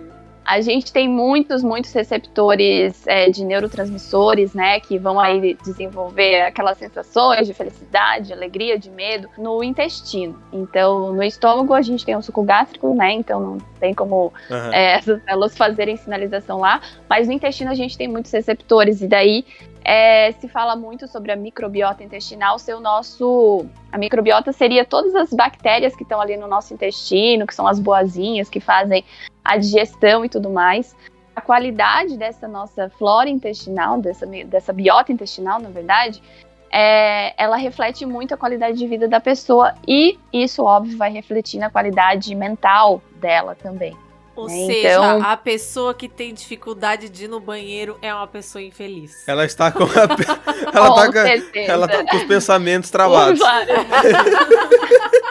A gente tem muitos, muitos receptores é, de neurotransmissores, né, que vão aí desenvolver aquelas sensações de felicidade, de alegria, de medo no intestino. Então, no estômago a gente tem o suco gástrico, né, então não tem como Aham. é, essas células fazerem sinalização lá, mas no intestino a gente tem muitos receptores e daí é, se fala muito sobre a microbiota intestinal ser o nosso. A microbiota seria todas as bactérias que estão ali no nosso intestino, que são as boazinhas que fazem a digestão e tudo mais. A qualidade dessa nossa flora intestinal, dessa, dessa biota intestinal, na verdade, é, ela reflete muito a qualidade de vida da pessoa e isso, óbvio, vai refletir na qualidade mental dela também. Ou É, seja, então- a pessoa que tem dificuldade de ir no banheiro é uma pessoa infeliz. Ela está com a, ela, Com tá com, certeza. ela tá com os pensamentos travados. Claro.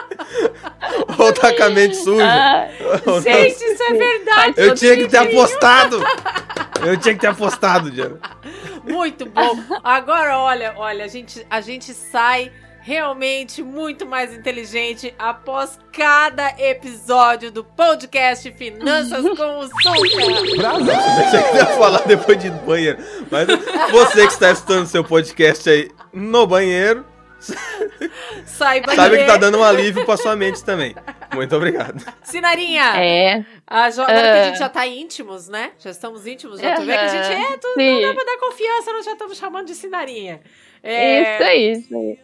Ou tá com a mente suja. Ah, Ou não. Gente, isso é verdade. Eu tinha que ter apostado. Eu tinha que ter apostado, Diana. Muito bom. Agora, olha, olha, a gente, a gente sai realmente muito mais inteligente após cada episódio do podcast Finanças com o Suca. Deixa que ia falar depois de banheiro. Mas você que está escutando seu podcast aí no banheiro, Saiba sabe que tá dando um alívio pra sua mente também. Muito obrigado. Sinarinha, É, a jo- agora que a Ah. gente já tá íntimos, né? Já estamos íntimos, já tu vê que a gente é, tu, Sim. não dá pra dar confiança, nós já estamos chamando de Sinarinha. É, isso aí, isso aí.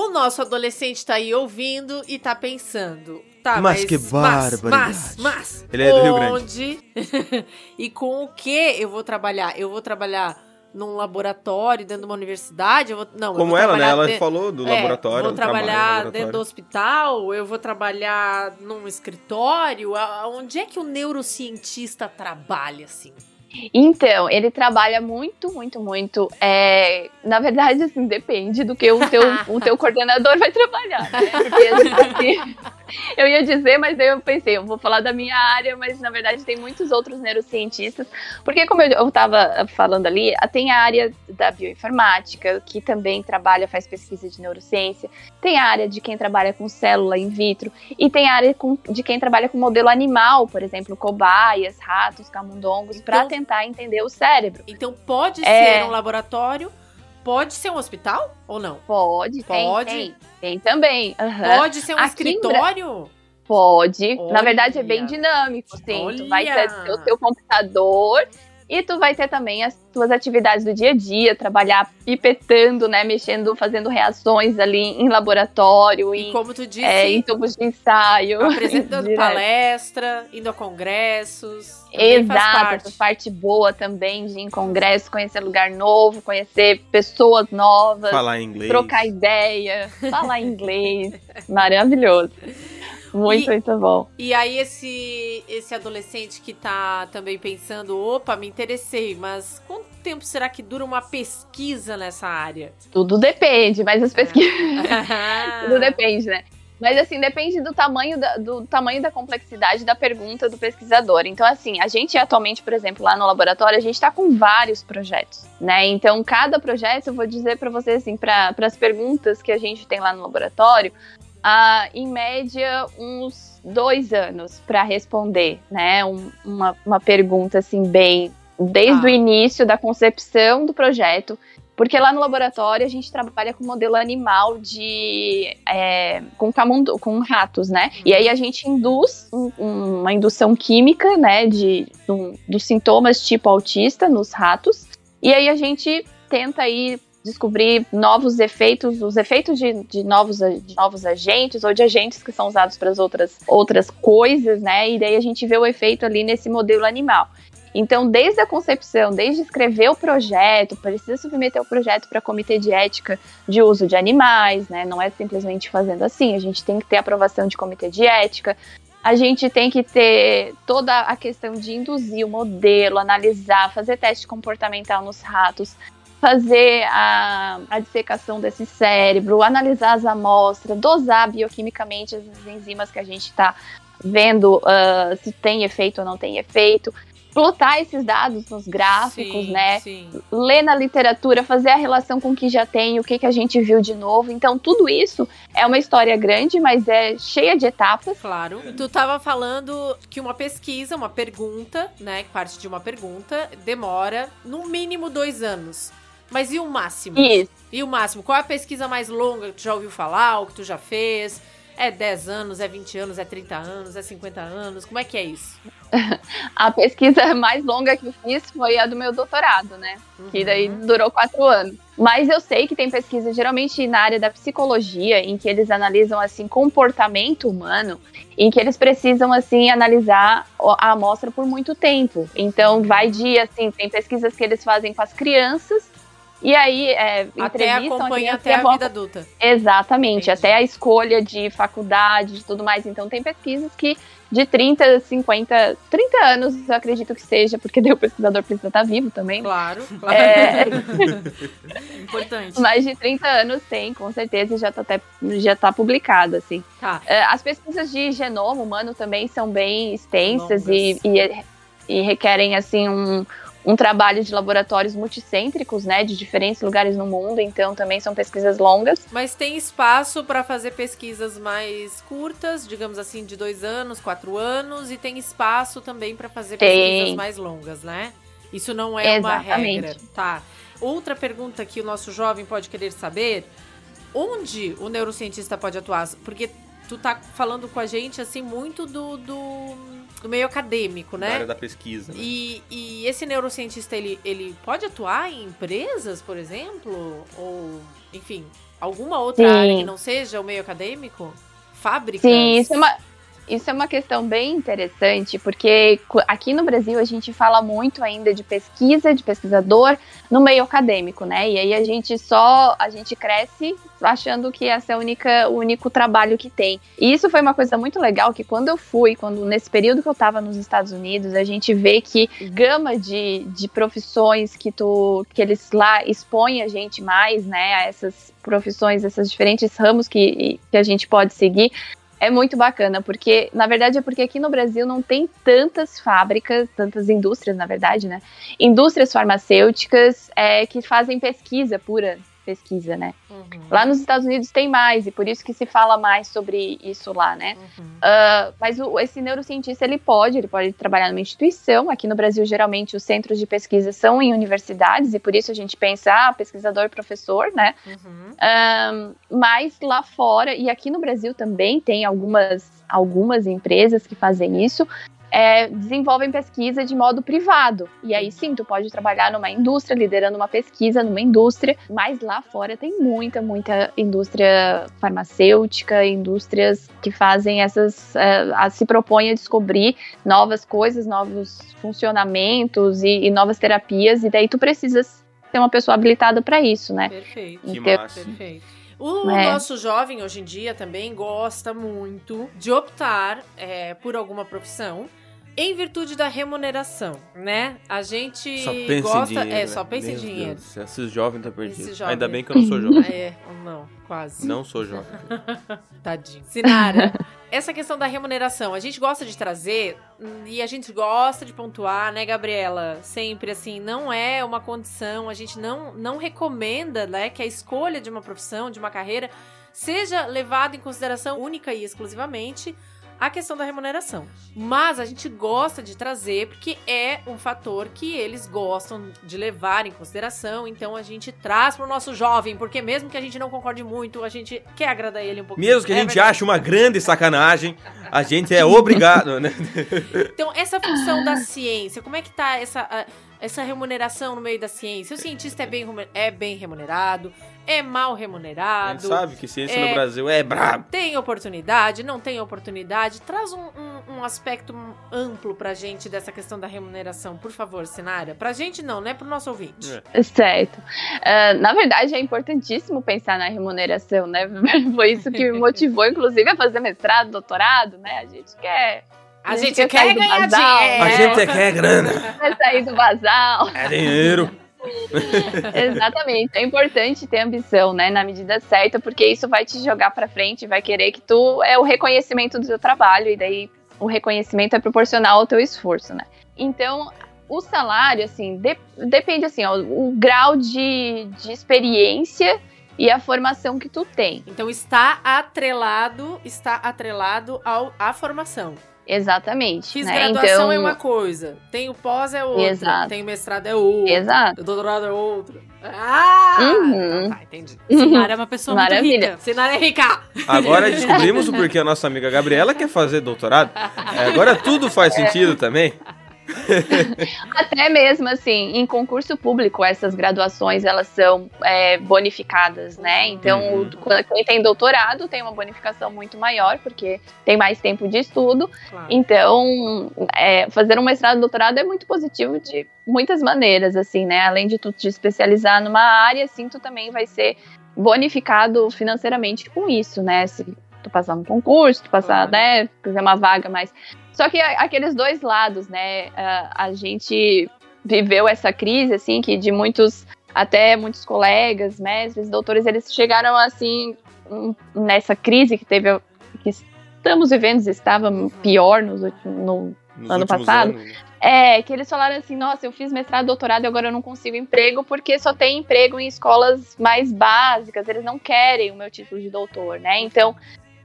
O nosso adolescente tá aí ouvindo e tá pensando. Tá, Mas mas, que mas, barbaridade. mas, mas, Ele é do Rio Grande. onde e com o que eu vou trabalhar? Eu vou trabalhar num laboratório dentro de uma universidade? Eu vou, não, eu Como vou ela, né? Ela de- falou do é, laboratório. Vou no trabalhar dentro do hospital, eu vou trabalhar num escritório. A- Onde é que o neurocientista trabalha, assim? Então, ele trabalha muito, muito, muito. é, na verdade, assim, depende do que o teu, o teu coordenador vai trabalhar, né? Porque a gente- eu ia dizer, mas daí eu pensei, eu vou falar da minha área, mas na verdade tem muitos outros neurocientistas. Porque, como eu, eu tava falando ali, tem a área da bioinformática, que também trabalha, faz pesquisa de neurociência. Tem a área de quem trabalha com célula in vitro. E tem a área com- de quem trabalha com modelo animal, por exemplo, cobaias, ratos, camundongos, para Então- tentar entender o cérebro. Então pode É. ser um laboratório, pode ser um hospital ou não? Pode, tem, Pode? tem. Tem também. aham. Pode ser um Aqui escritório? Pode. Olha. Na verdade, é bem dinâmico, sim. Tu vai ter o teu computador e tu vai ter também as tuas atividades do dia a dia, trabalhar pipetando, né? Mexendo, fazendo reações ali em laboratório, E em, como tu disse, é, em tubos de ensaio. apresentando palestra, indo a congressos. Exato, parte. parte boa também de ir em congresso, conhecer lugar novo, conhecer pessoas novas, Falar em inglês. trocar ideia, falar inglês. Maravilhoso. Muito, E- muito bom. E aí esse esse adolescente que tá também pensando, opa, me interessei, mas quanto tempo será que dura uma pesquisa nessa área? Tudo depende, mas as pesquisas. Ah. Tudo depende, né? Mas assim, depende do tamanho da, do tamanho da complexidade da pergunta do pesquisador. Então, assim, a gente atualmente, por exemplo, lá no laboratório, a gente está com vários projetos, né? Então, cada projeto, eu vou dizer para vocês, assim, para as perguntas que a gente tem lá no laboratório, ah, em média, uns dois anos para responder, né? Um- uma, uma pergunta, assim, bem. Desde Ah. o início da concepção do projeto Porque lá no laboratório a gente trabalha com modelo animal de é, com, camundo, com ratos, né? E aí a gente induz um- uma indução química, né, de, do- dos sintomas tipo autista nos ratos. E aí a gente tenta aí descobrir novos efeitos, os efeitos de, de novos, de novos agentes ou de agentes que são usados para as outras, outras coisas, né? E daí a gente vê o efeito ali nesse modelo animal. Então, desde a concepção, desde escrever o projeto, precisa submeter o projeto para comitê de ética de uso de animais, né? Não é simplesmente fazendo assim, a gente tem que ter aprovação de comitê de ética. A gente tem que ter toda a questão de induzir o modelo, analisar, fazer teste comportamental nos ratos, fazer a, a dissecação desse cérebro, analisar as amostras, dosar bioquimicamente as enzimas que a gente está vendo ah, se tem efeito ou não tem efeito, plotar esses dados nos gráficos, Sim, né? Sim. ler na literatura, fazer a relação com o que já tem, o que, que a gente viu de novo. Então, tudo isso é uma história grande, mas é cheia de etapas. Claro. Tu tava falando que uma pesquisa, uma pergunta, né? Parte de uma pergunta, demora no mínimo dois anos. Mas e o máximo? Isso. E o máximo? Qual é a pesquisa mais longa que tu já ouviu falar, ou que tu já fez? É 10 anos, é 20 anos, é 30 anos, é 50 anos? Como é que é isso? A pesquisa mais longa que eu fiz foi a do meu doutorado, né? Que daí Uhum. durou quatro anos. Mas eu sei que tem pesquisa, geralmente na área da psicologia, em que eles analisam, assim, comportamento humano, em que eles precisam, assim, analisar a amostra por muito tempo. Então, vai de, assim, tem pesquisas que eles fazem com as crianças, e aí é, Até acompanha até a avó- vida adulta. Exatamente, Entendi. até a escolha de faculdade e tudo mais. Então, tem pesquisas que de 30, 50, 30 anos, eu acredito que seja, porque daí o pesquisador precisa estar vivo também. né? Claro, claro. É, Importante. mais de 30 anos tem, com certeza, e já tá até já tá publicado, assim. Tá. É, As pesquisas de genoma humano também são bem extensas e, e, e requerem, assim, um, um trabalho de laboratórios multicêntricos, né, de diferentes lugares no mundo, então também são pesquisas longas. Mas tem espaço para fazer pesquisas mais curtas, digamos assim, de dois anos, quatro anos, e tem espaço também para fazer Tem. pesquisas mais longas, né? Isso não é uma Exatamente. regra. Tá. Outra pergunta que o nosso jovem pode querer saber: onde o neurocientista pode atuar? Porque tu tá falando com a gente assim muito do, do, do meio acadêmico, Na área né? da pesquisa. né? E, e esse neurocientista, ele, ele pode atuar em empresas, por exemplo? Ou, enfim, alguma outra Sim. área que não seja o meio acadêmico? Fábricas? Sim, isso é uma, isso é uma questão bem interessante, porque aqui no Brasil a gente fala muito ainda de pesquisa, de pesquisador no meio acadêmico, né? E aí a gente só, a gente cresce achando que esse é a única, o único trabalho que tem. E isso foi uma coisa muito legal, que quando eu fui, quando nesse período que eu estava nos Estados Unidos, a gente vê que gama de, de profissões que tu, que eles lá expõem a gente mais, né, a essas profissões, esses diferentes ramos que, que a gente pode seguir, é muito bacana, porque, na verdade, é porque aqui no Brasil não tem tantas fábricas, tantas indústrias, na verdade, né? Indústrias farmacêuticas é, que fazem pesquisa, pura pesquisa, né? Uhum, Lá nos Estados Unidos tem mais, e por isso que se fala mais sobre isso lá, né? uhum. Ah, mas o- esse neurocientista, ele pode, ele pode trabalhar numa instituição. Aqui no Brasil, geralmente, os centros de pesquisa são em universidades, e por isso a gente pensa, ah, pesquisador, professor, né? Uhum. Ahn, mas lá fora, e aqui no Brasil também tem algumas, algumas empresas que fazem isso, é, desenvolvem pesquisa de modo privado. E aí sim, tu pode trabalhar numa indústria, liderando uma pesquisa numa indústria, mas lá fora tem muita, muita indústria farmacêutica, indústrias que fazem essas. eh, a- se propõem a descobrir novas coisas, novos funcionamentos e, e novas terapias, e daí tu precisa ser uma pessoa habilitada para isso, né? Perfeito. Que Então, massa. Perfeito. O É. nosso jovem hoje em dia também gosta muito de optar é, por alguma profissão em virtude da remuneração, né? A gente Só pensa gosta, em dinheiro. é, né? só pensa Meu em dinheiro. Deus Esses jovens tá perdidos. Jovem. Ainda bem que eu não sou jovem. É, não, quase. não sou jovem. Tadinho. Sinara, essa questão da remuneração, a gente gosta de trazer e a gente gosta de pontuar, né, Gabriela? Sempre assim, não é uma condição, a gente não, não recomenda, né, que a escolha de uma profissão, de uma carreira, seja levada em consideração única e exclusivamente a questão da remuneração. Mas a gente gosta de trazer porque é um fator que eles gostam de levar em consideração. Então a gente traz pro nosso jovem, porque mesmo que a gente não concorde muito, a gente quer agradar ele um pouquinho. Mesmo que a É gente verdade. ache uma grande sacanagem, a gente é obrigado, né? Então, essa função da ciência, como é que tá essa, essa remuneração no meio da ciência? O cientista é bem, é bem remunerado? É mal A gente remunerado? sabe que ciência É. no Brasil é brabo. Tem oportunidade? Não tem oportunidade? Traz um, um, um aspecto amplo pra gente dessa questão da remuneração, por favor, Sinara. Pra gente não, né? Pro nosso ouvinte. É. Certo. Ah, na verdade, é importantíssimo pensar na remuneração, né? Foi isso que me motivou, inclusive, a fazer mestrado, doutorado, né? A gente quer, A, A gente gente quer ganhar dinheiro. A gente quer grana, quer sair do basal. é dinheiro. Exatamente. É importante ter ambição, né? Na medida certa, porque isso vai te jogar pra frente, vai querer que tu é o reconhecimento do teu trabalho, e daí o reconhecimento é proporcional ao teu esforço, né? Então, o salário, assim, de- depende, assim, ó, o grau de, de experiência e a formação que tu tem. Então está atrelado, está atrelado ao, à formação. Exatamente. Fiz né? graduação então, é uma coisa, tem o pós é outra, Exato. tem o mestrado é outra, Exato. o doutorado é outra. Ah! Uhum. Tá, entendi. Sinara é uma pessoa Maravilha. muito rica. Sinara é rica. Agora descobrimos o porquê a nossa amiga Gabriela quer fazer doutorado. É, agora tudo faz sentido também. Até mesmo assim, em concurso público, essas graduações elas são é, bonificadas, né? Então, Uhum. quem tem doutorado tem uma bonificação muito maior, porque tem mais tempo de estudo. Claro. Então, é, fazer um mestrado e doutorado é muito positivo de muitas maneiras, assim, né? Além de tu te especializar numa área, assim, tu também vai ser bonificado financeiramente com isso, né? Se tu passar no concurso, tu passar, Claro. né? Quiser uma vaga mais. Só que aqueles dois lados, né? A, gente viveu essa crise, assim, que de muitos, até muitos colegas, mestres, doutores, eles chegaram, assim, nessa crise que teve, que estamos vivendo, estava pior nos no, Nos Ano passado? anos, né? é, que eles falaram assim, nossa, eu fiz mestrado, doutorado e agora eu não consigo emprego porque só tem emprego em escolas mais básicas, eles não querem o meu título de doutor, né? Então,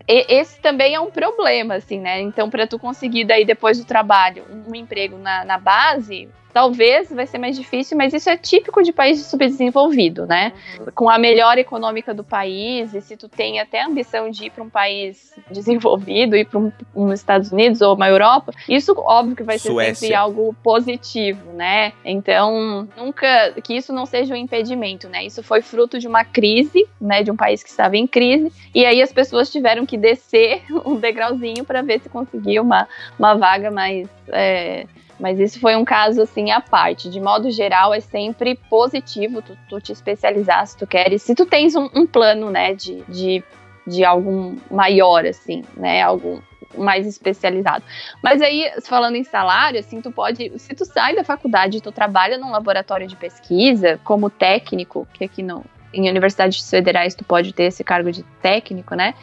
e- esse também é um problema, assim, né? Então, para tu conseguir daí depois do trabalho um, emprego na, na base, talvez vai ser mais difícil, mas isso é típico de país subdesenvolvido, né? Com a melhor econômica do país, e se tu tem até a ambição de ir para um país desenvolvido, ir para um, um Estados Unidos ou uma Europa, isso óbvio que vai ser Suécia. sempre algo positivo, né? Então, nunca que isso não seja um impedimento, né? Isso foi fruto de uma crise, né, de um país que estava em crise, e aí as pessoas tiveram que descer um degrauzinho para ver se conseguia uma, uma vaga mais é, mas isso foi um caso assim à parte. De modo geral, é sempre positivo tu, tu te especializar se tu queres. Se tu tens um, um plano, né, de, de, de algo maior, assim, né, algo mais especializado. Mas aí, falando em salário, assim, tu pode, se tu sai da faculdade e tu trabalha num laboratório de pesquisa como técnico, que aqui no em universidades federais tu pode ter esse cargo de técnico, né?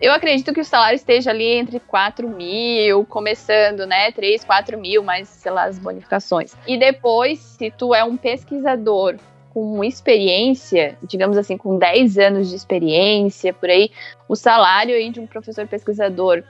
Eu acredito que o salário esteja ali entre 4 mil, começando, né? 3, 4 mil, mais, sei lá, as bonificações. E depois, se tu é um pesquisador com experiência, digamos assim, com 10 anos de experiência, por aí, o salário aí de um professor pesquisador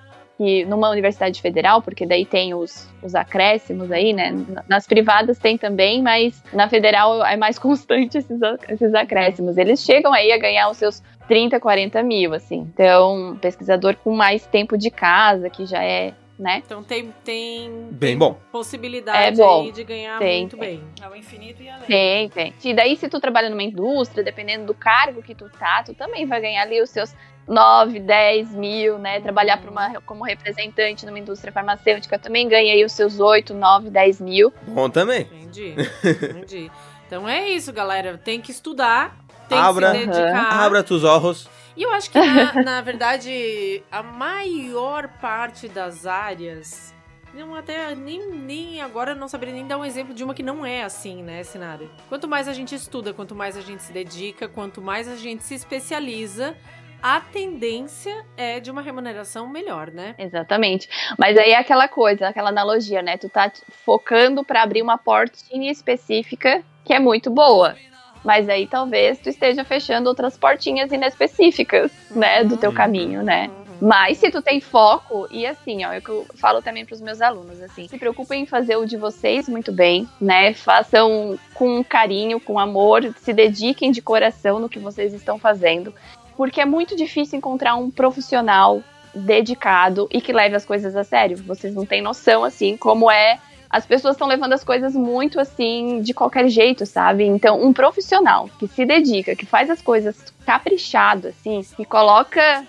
que numa universidade federal, porque daí tem os, os acréscimos aí, né? Nas privadas tem também, mas na federal é mais constante esses, esses acréscimos. Eles chegam aí a ganhar os seus 30, 40 mil, assim. Então, pesquisador com mais tempo de casa, que já é, né? Então tem, tem, Bem tem bom. possibilidade É bom. aí de ganhar Tem, muito tem. bem. Ao infinito e além. Tem, tem. E daí, se tu trabalha numa indústria, dependendo do cargo que tu tá, tu também vai ganhar ali os seus 9, 10 mil, né? Trabalhar uma, como representante numa indústria farmacêutica também ganha aí os seus 8, 9, 10 mil. Bom também. Entendi, entendi. Então é isso, galera. Tem que estudar, tem Abra. que se dedicar. Abra tus olhos. E eu acho que, na, na verdade, a maior parte das áreas. Não, até nem, nem agora eu não saberia nem dar um exemplo de uma que não é assim, né, Sinara? Quanto mais a gente estuda, quanto mais a gente se dedica, quanto mais a gente se especializa, a tendência é de uma remuneração melhor, né? Exatamente. Mas aí é aquela coisa, aquela analogia, né? Tu tá focando pra abrir uma portinha específica que é muito boa. Mas aí talvez tu esteja fechando outras portinhas inespecíficas, né, do teu Uhum. caminho, né? Mas se tu tem foco, e assim, ó, é o que eu falo também pros meus alunos, assim, se preocupem em fazer o de vocês muito bem, né? Façam com carinho, com amor, se dediquem de coração no que vocês estão fazendo, porque é muito difícil encontrar um profissional dedicado e que leve as coisas a sério. Vocês não têm noção, assim, como é as pessoas estão levando as coisas muito assim, de qualquer jeito, sabe? Então, um profissional que se dedica, que faz as coisas caprichado, assim, que coloca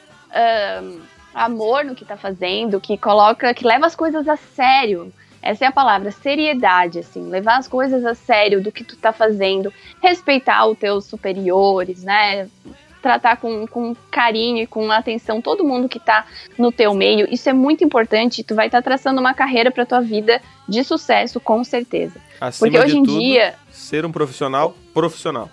amor no que tá fazendo, que coloca, que leva as coisas a sério. Essa é a palavra, seriedade, assim, levar as coisas a sério do que tu tá fazendo, respeitar os teus superiores, né? Tratar com, com carinho e com atenção todo mundo que tá no teu meio. Isso é muito importante. Tu vai estar traçando uma carreira pra tua vida de sucesso, com certeza. Acima Porque hoje em tudo, dia, ser um profissional profissional.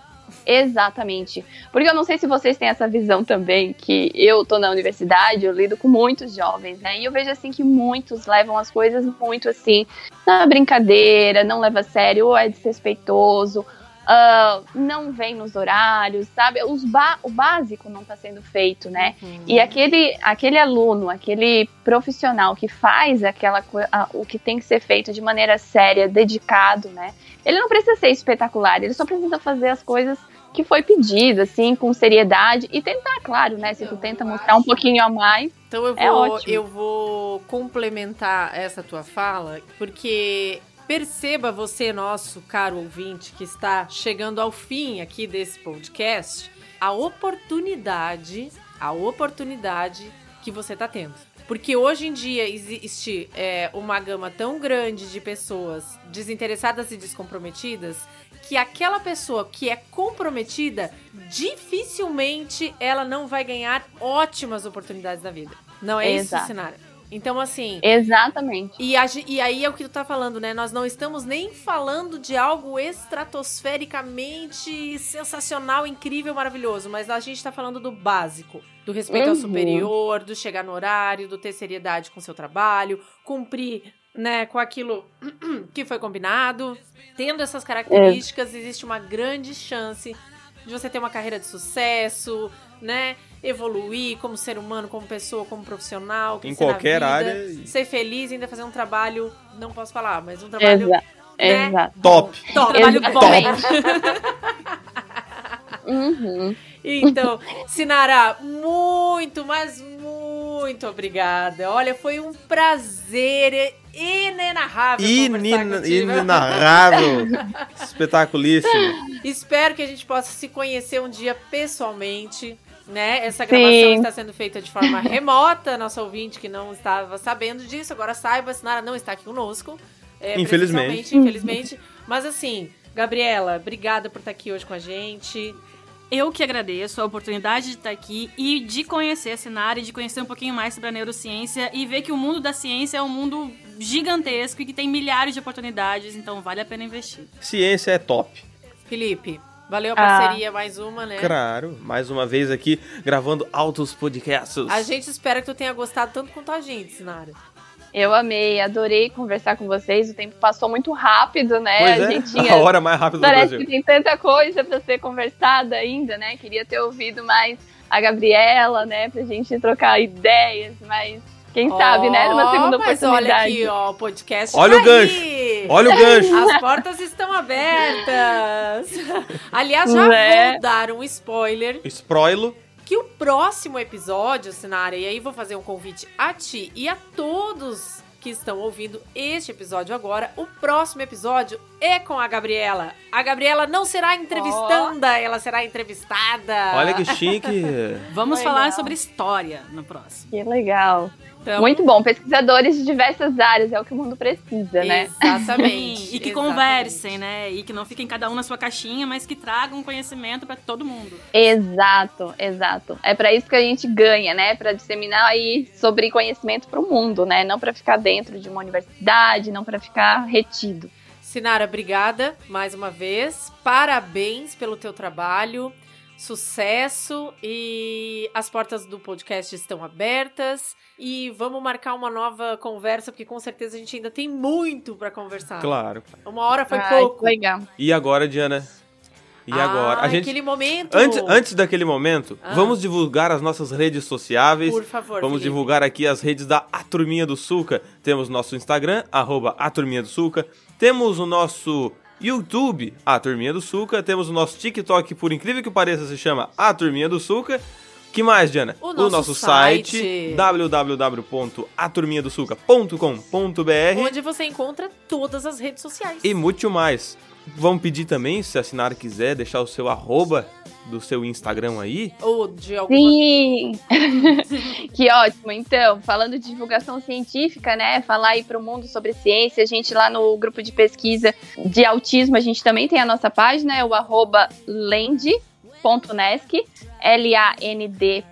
Exatamente. Porque eu não sei se vocês têm essa visão também, que eu tô na universidade, eu lido com muitos jovens, né? E eu vejo assim que muitos levam as coisas muito assim, na brincadeira, não leva a sério, ou é desrespeitoso, ah, não vem nos horários, sabe? Os ba o básico não tá sendo feito, né? E aquele, aquele aluno, aquele profissional que faz aquela a- o que tem que ser feito de maneira séria, dedicado, né? Ele não precisa ser espetacular, ele só precisa fazer as coisas que foi pedido, assim, com seriedade e tentar, claro, né? Se tu tenta mostrar um pouquinho a mais, Então eu É vou, ótimo. eu vou complementar essa tua fala, porque perceba você, nosso caro ouvinte, que está chegando ao fim aqui desse podcast, a oportunidade, a oportunidade que você está tendo. Porque hoje em dia existe é, uma gama tão grande de pessoas desinteressadas e descomprometidas que aquela pessoa que é comprometida, dificilmente ela não vai ganhar ótimas oportunidades na vida. Não é Exato. isso, Sinara? Então, assim, exatamente. e, a e aí é o que tu tá falando, né? Nós não estamos nem falando de algo estratosfericamente sensacional, incrível, maravilhoso, mas a gente tá falando do básico, do respeito ao Uhum. superior, do chegar no horário, do ter seriedade com seu trabalho, cumprir, né, com aquilo que foi combinado. Tendo essas características, existe uma grande chance de você ter uma carreira de sucesso, né? Evoluir como ser humano, como pessoa, como profissional, Em qualquer vida, área. ser feliz e ainda fazer um trabalho, não posso falar, mas um trabalho Exa né? Exato. Top. top. Trabalho bom. Uhum. Então, Sinara, muito, mas muito obrigada. Olha, foi um prazer inenarrável conversar Inin- contigo. Inenarrável. Espetaculíssimo. Espero que a gente possa se conhecer um dia pessoalmente. Né? Essa gravação Sim. está sendo feita de forma remota. Nosso ouvinte que não estava sabendo disso, agora saiba, a Sinara não está aqui conosco. é, Infelizmente. Infelizmente. Mas assim, Gabriela, obrigada por estar aqui hoje com a gente. Eu que agradeço a oportunidade de estar aqui e de conhecer a Sinara e de conhecer um pouquinho mais sobre a neurociência e ver que o mundo da ciência é um mundo gigantesco e que tem milhares de oportunidades, então vale a pena investir. Ciência é top. Felipe, valeu a Ah. parceria mais uma, né? Claro. Mais uma vez aqui, gravando altos podcasts. A gente espera que tu tenha gostado tanto quanto a gente, Sinara. Eu amei, adorei conversar com vocês. O tempo passou muito rápido, né? Pois a é, gente tinha a hora mais rápida do Parece que tem tanta coisa pra ser conversada ainda, né? Queria ter ouvido mais a Gabriela, né? Pra gente trocar ideias, mas quem sabe, né? Numa segunda mas oportunidade. olha aqui, ó, o podcast Olha tá o gancho. aí. Olha o gancho. As portas estão abertas. Aliás, já Né? vou dar um spoiler Sproilo. que o próximo episódio, Sinara, e aí vou fazer um convite a ti e a todos que estão ouvindo este episódio agora, o próximo episódio é com a Gabriela. A Gabriela não será entrevistanda, ela será entrevistada. Olha que chique. Vamos Legal. falar sobre história no próximo. Que legal. Então, Muito bom. Pesquisadores de diversas áreas é o que o mundo precisa, né? Exatamente. E que exatamente. conversem, né? E que não fiquem cada um na sua caixinha, mas que tragam conhecimento pra todo mundo. Exato, exato. É pra isso que a gente ganha, né? Pra disseminar aí sobre conhecimento pro mundo, né? Não pra ficar dentro de uma universidade, não pra ficar retido. Sinara, obrigada mais uma vez. Parabéns pelo teu trabalho. Sucesso e as portas do podcast estão abertas e vamos marcar uma nova conversa porque com certeza a gente ainda tem muito pra conversar. Claro. Uma hora foi Ai, pouco. Legal. E agora, Diana? E agora? Ah, A gente. aquele momento. Antes, antes daquele momento, Ah. vamos divulgar as nossas redes sociáveis. Por favor, Vamos Felipe. divulgar aqui as redes da A Turminha do Sulca. Temos nosso Instagram, arroba A Turminha do Sulca. Temos o nosso YouTube, A Turminha do Sulca. Temos o nosso TikTok, por incrível que pareça, se chama A Turminha do Sulca. Que mais, Diana? O nosso site, site. www.aturminhadosulca.com.br Onde você encontra todas as redes sociais. e muito mais. Vamos pedir também, se a Sinara quiser, deixar o seu arroba do seu Instagram aí. Ou de alguma. Sim! que ótimo. Então, falando de divulgação científica, né? Falar aí para o mundo sobre ciência, a gente lá no grupo de pesquisa de autismo, a gente também tem a nossa página, é o arroba lend.nesc, L-A-N-D.nesc,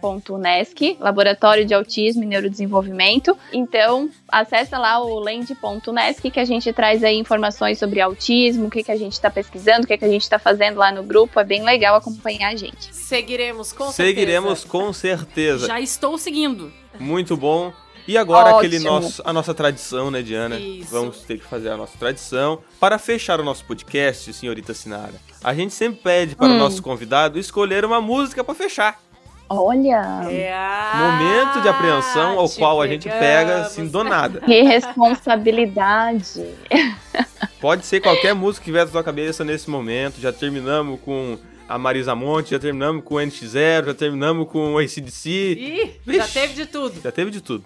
Laboratório de Autismo e Neurodesenvolvimento. Então, acessa lá o lend.nesc, que a gente traz aí informações sobre autismo, o que, que a gente está pesquisando, o que, que a gente está fazendo lá no grupo. É bem legal acompanhar a gente. Seguiremos, com Seguiremos certeza. com certeza. Já estou seguindo. Muito bom. E agora aquele Ótimo. nosso, a nossa tradição, né, Diana? Isso. Vamos ter que fazer a nossa tradição. Para fechar o nosso podcast, senhorita Sinara, a gente sempre pede para o Hum. nosso convidado escolher uma música para fechar. Olha! É, Momento de apreensão ao te qual a gente pega pegamos. assim do nada. Que responsabilidade. Pode ser qualquer música que vier da sua cabeça nesse momento. Já terminamos com a Marisa Monte, já terminamos com o NX0, já terminamos com o ACDC. Ih, já Vixe. teve de tudo. Já teve de tudo.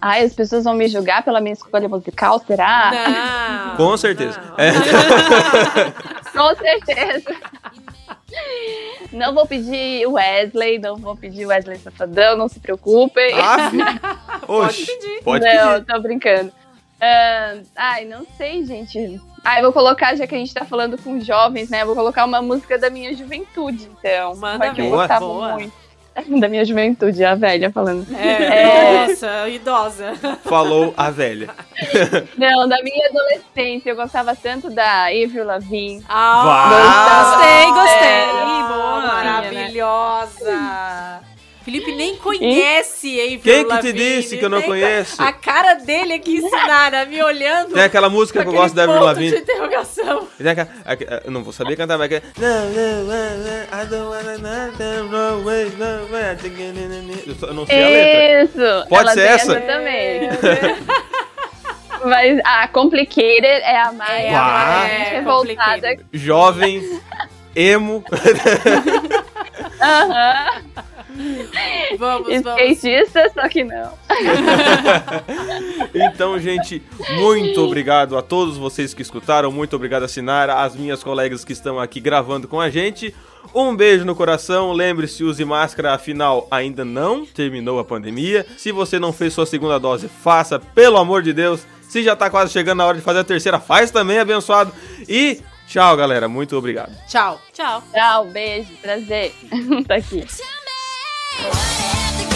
Ai, as pessoas vão me julgar pela minha escolha musical, será? Não. Com certeza. não. É. Com certeza. Não vou pedir Wesley, não vou pedir Wesley Safadão, não se preocupem. Ah, filho. Oxi, pedir. Pode não, pedir. tô brincando. Ah, ai, não sei, gente. Ah, eu vou colocar, já que a gente tá falando com jovens, né? Eu vou colocar uma música da minha juventude, então. Manda porque eu gostava Boa. muito. Da minha juventude, a velha falando. É, nossa, idosa. Falou a velha. Não, da minha adolescência, eu gostava tanto da Avril Lavigne. Ah, Gostei, gostei. É, Boa. Maravilhosa. Felipe nem conhece Avril Quem que te Lavigne, disse que eu não nem- conheço? A cara dele aqui ensinada, me olhando. Tem aquela música que eu gosto da Avril ponto de Lavigne. interrogação. Tem aquela- aque- Eu não vou saber cantar, mas aquela... No, I don't wanna nothing, no way, no way, I think I need it. Eu não sei a letra. Isso! Pode ela ser tem essa? também. Mas a Complicated é a mais É, Ah. é, é, revoltada. Jovem, emo. Aham. Vamos, vamos. Skatista, só que não. Então, gente, muito obrigado a todos vocês que escutaram. Muito obrigado a Sinara, as minhas colegas que estão aqui gravando com a gente. Um beijo no coração. Lembre-se, use máscara, afinal, ainda não terminou a pandemia. Se você não fez sua segunda dose, faça, pelo amor de Deus. Se já tá quase chegando na hora de fazer a terceira, faz também, abençoado. E tchau, galera. Muito obrigado. Tchau. Tchau. Tchau, beijo, prazer. tá aqui. away.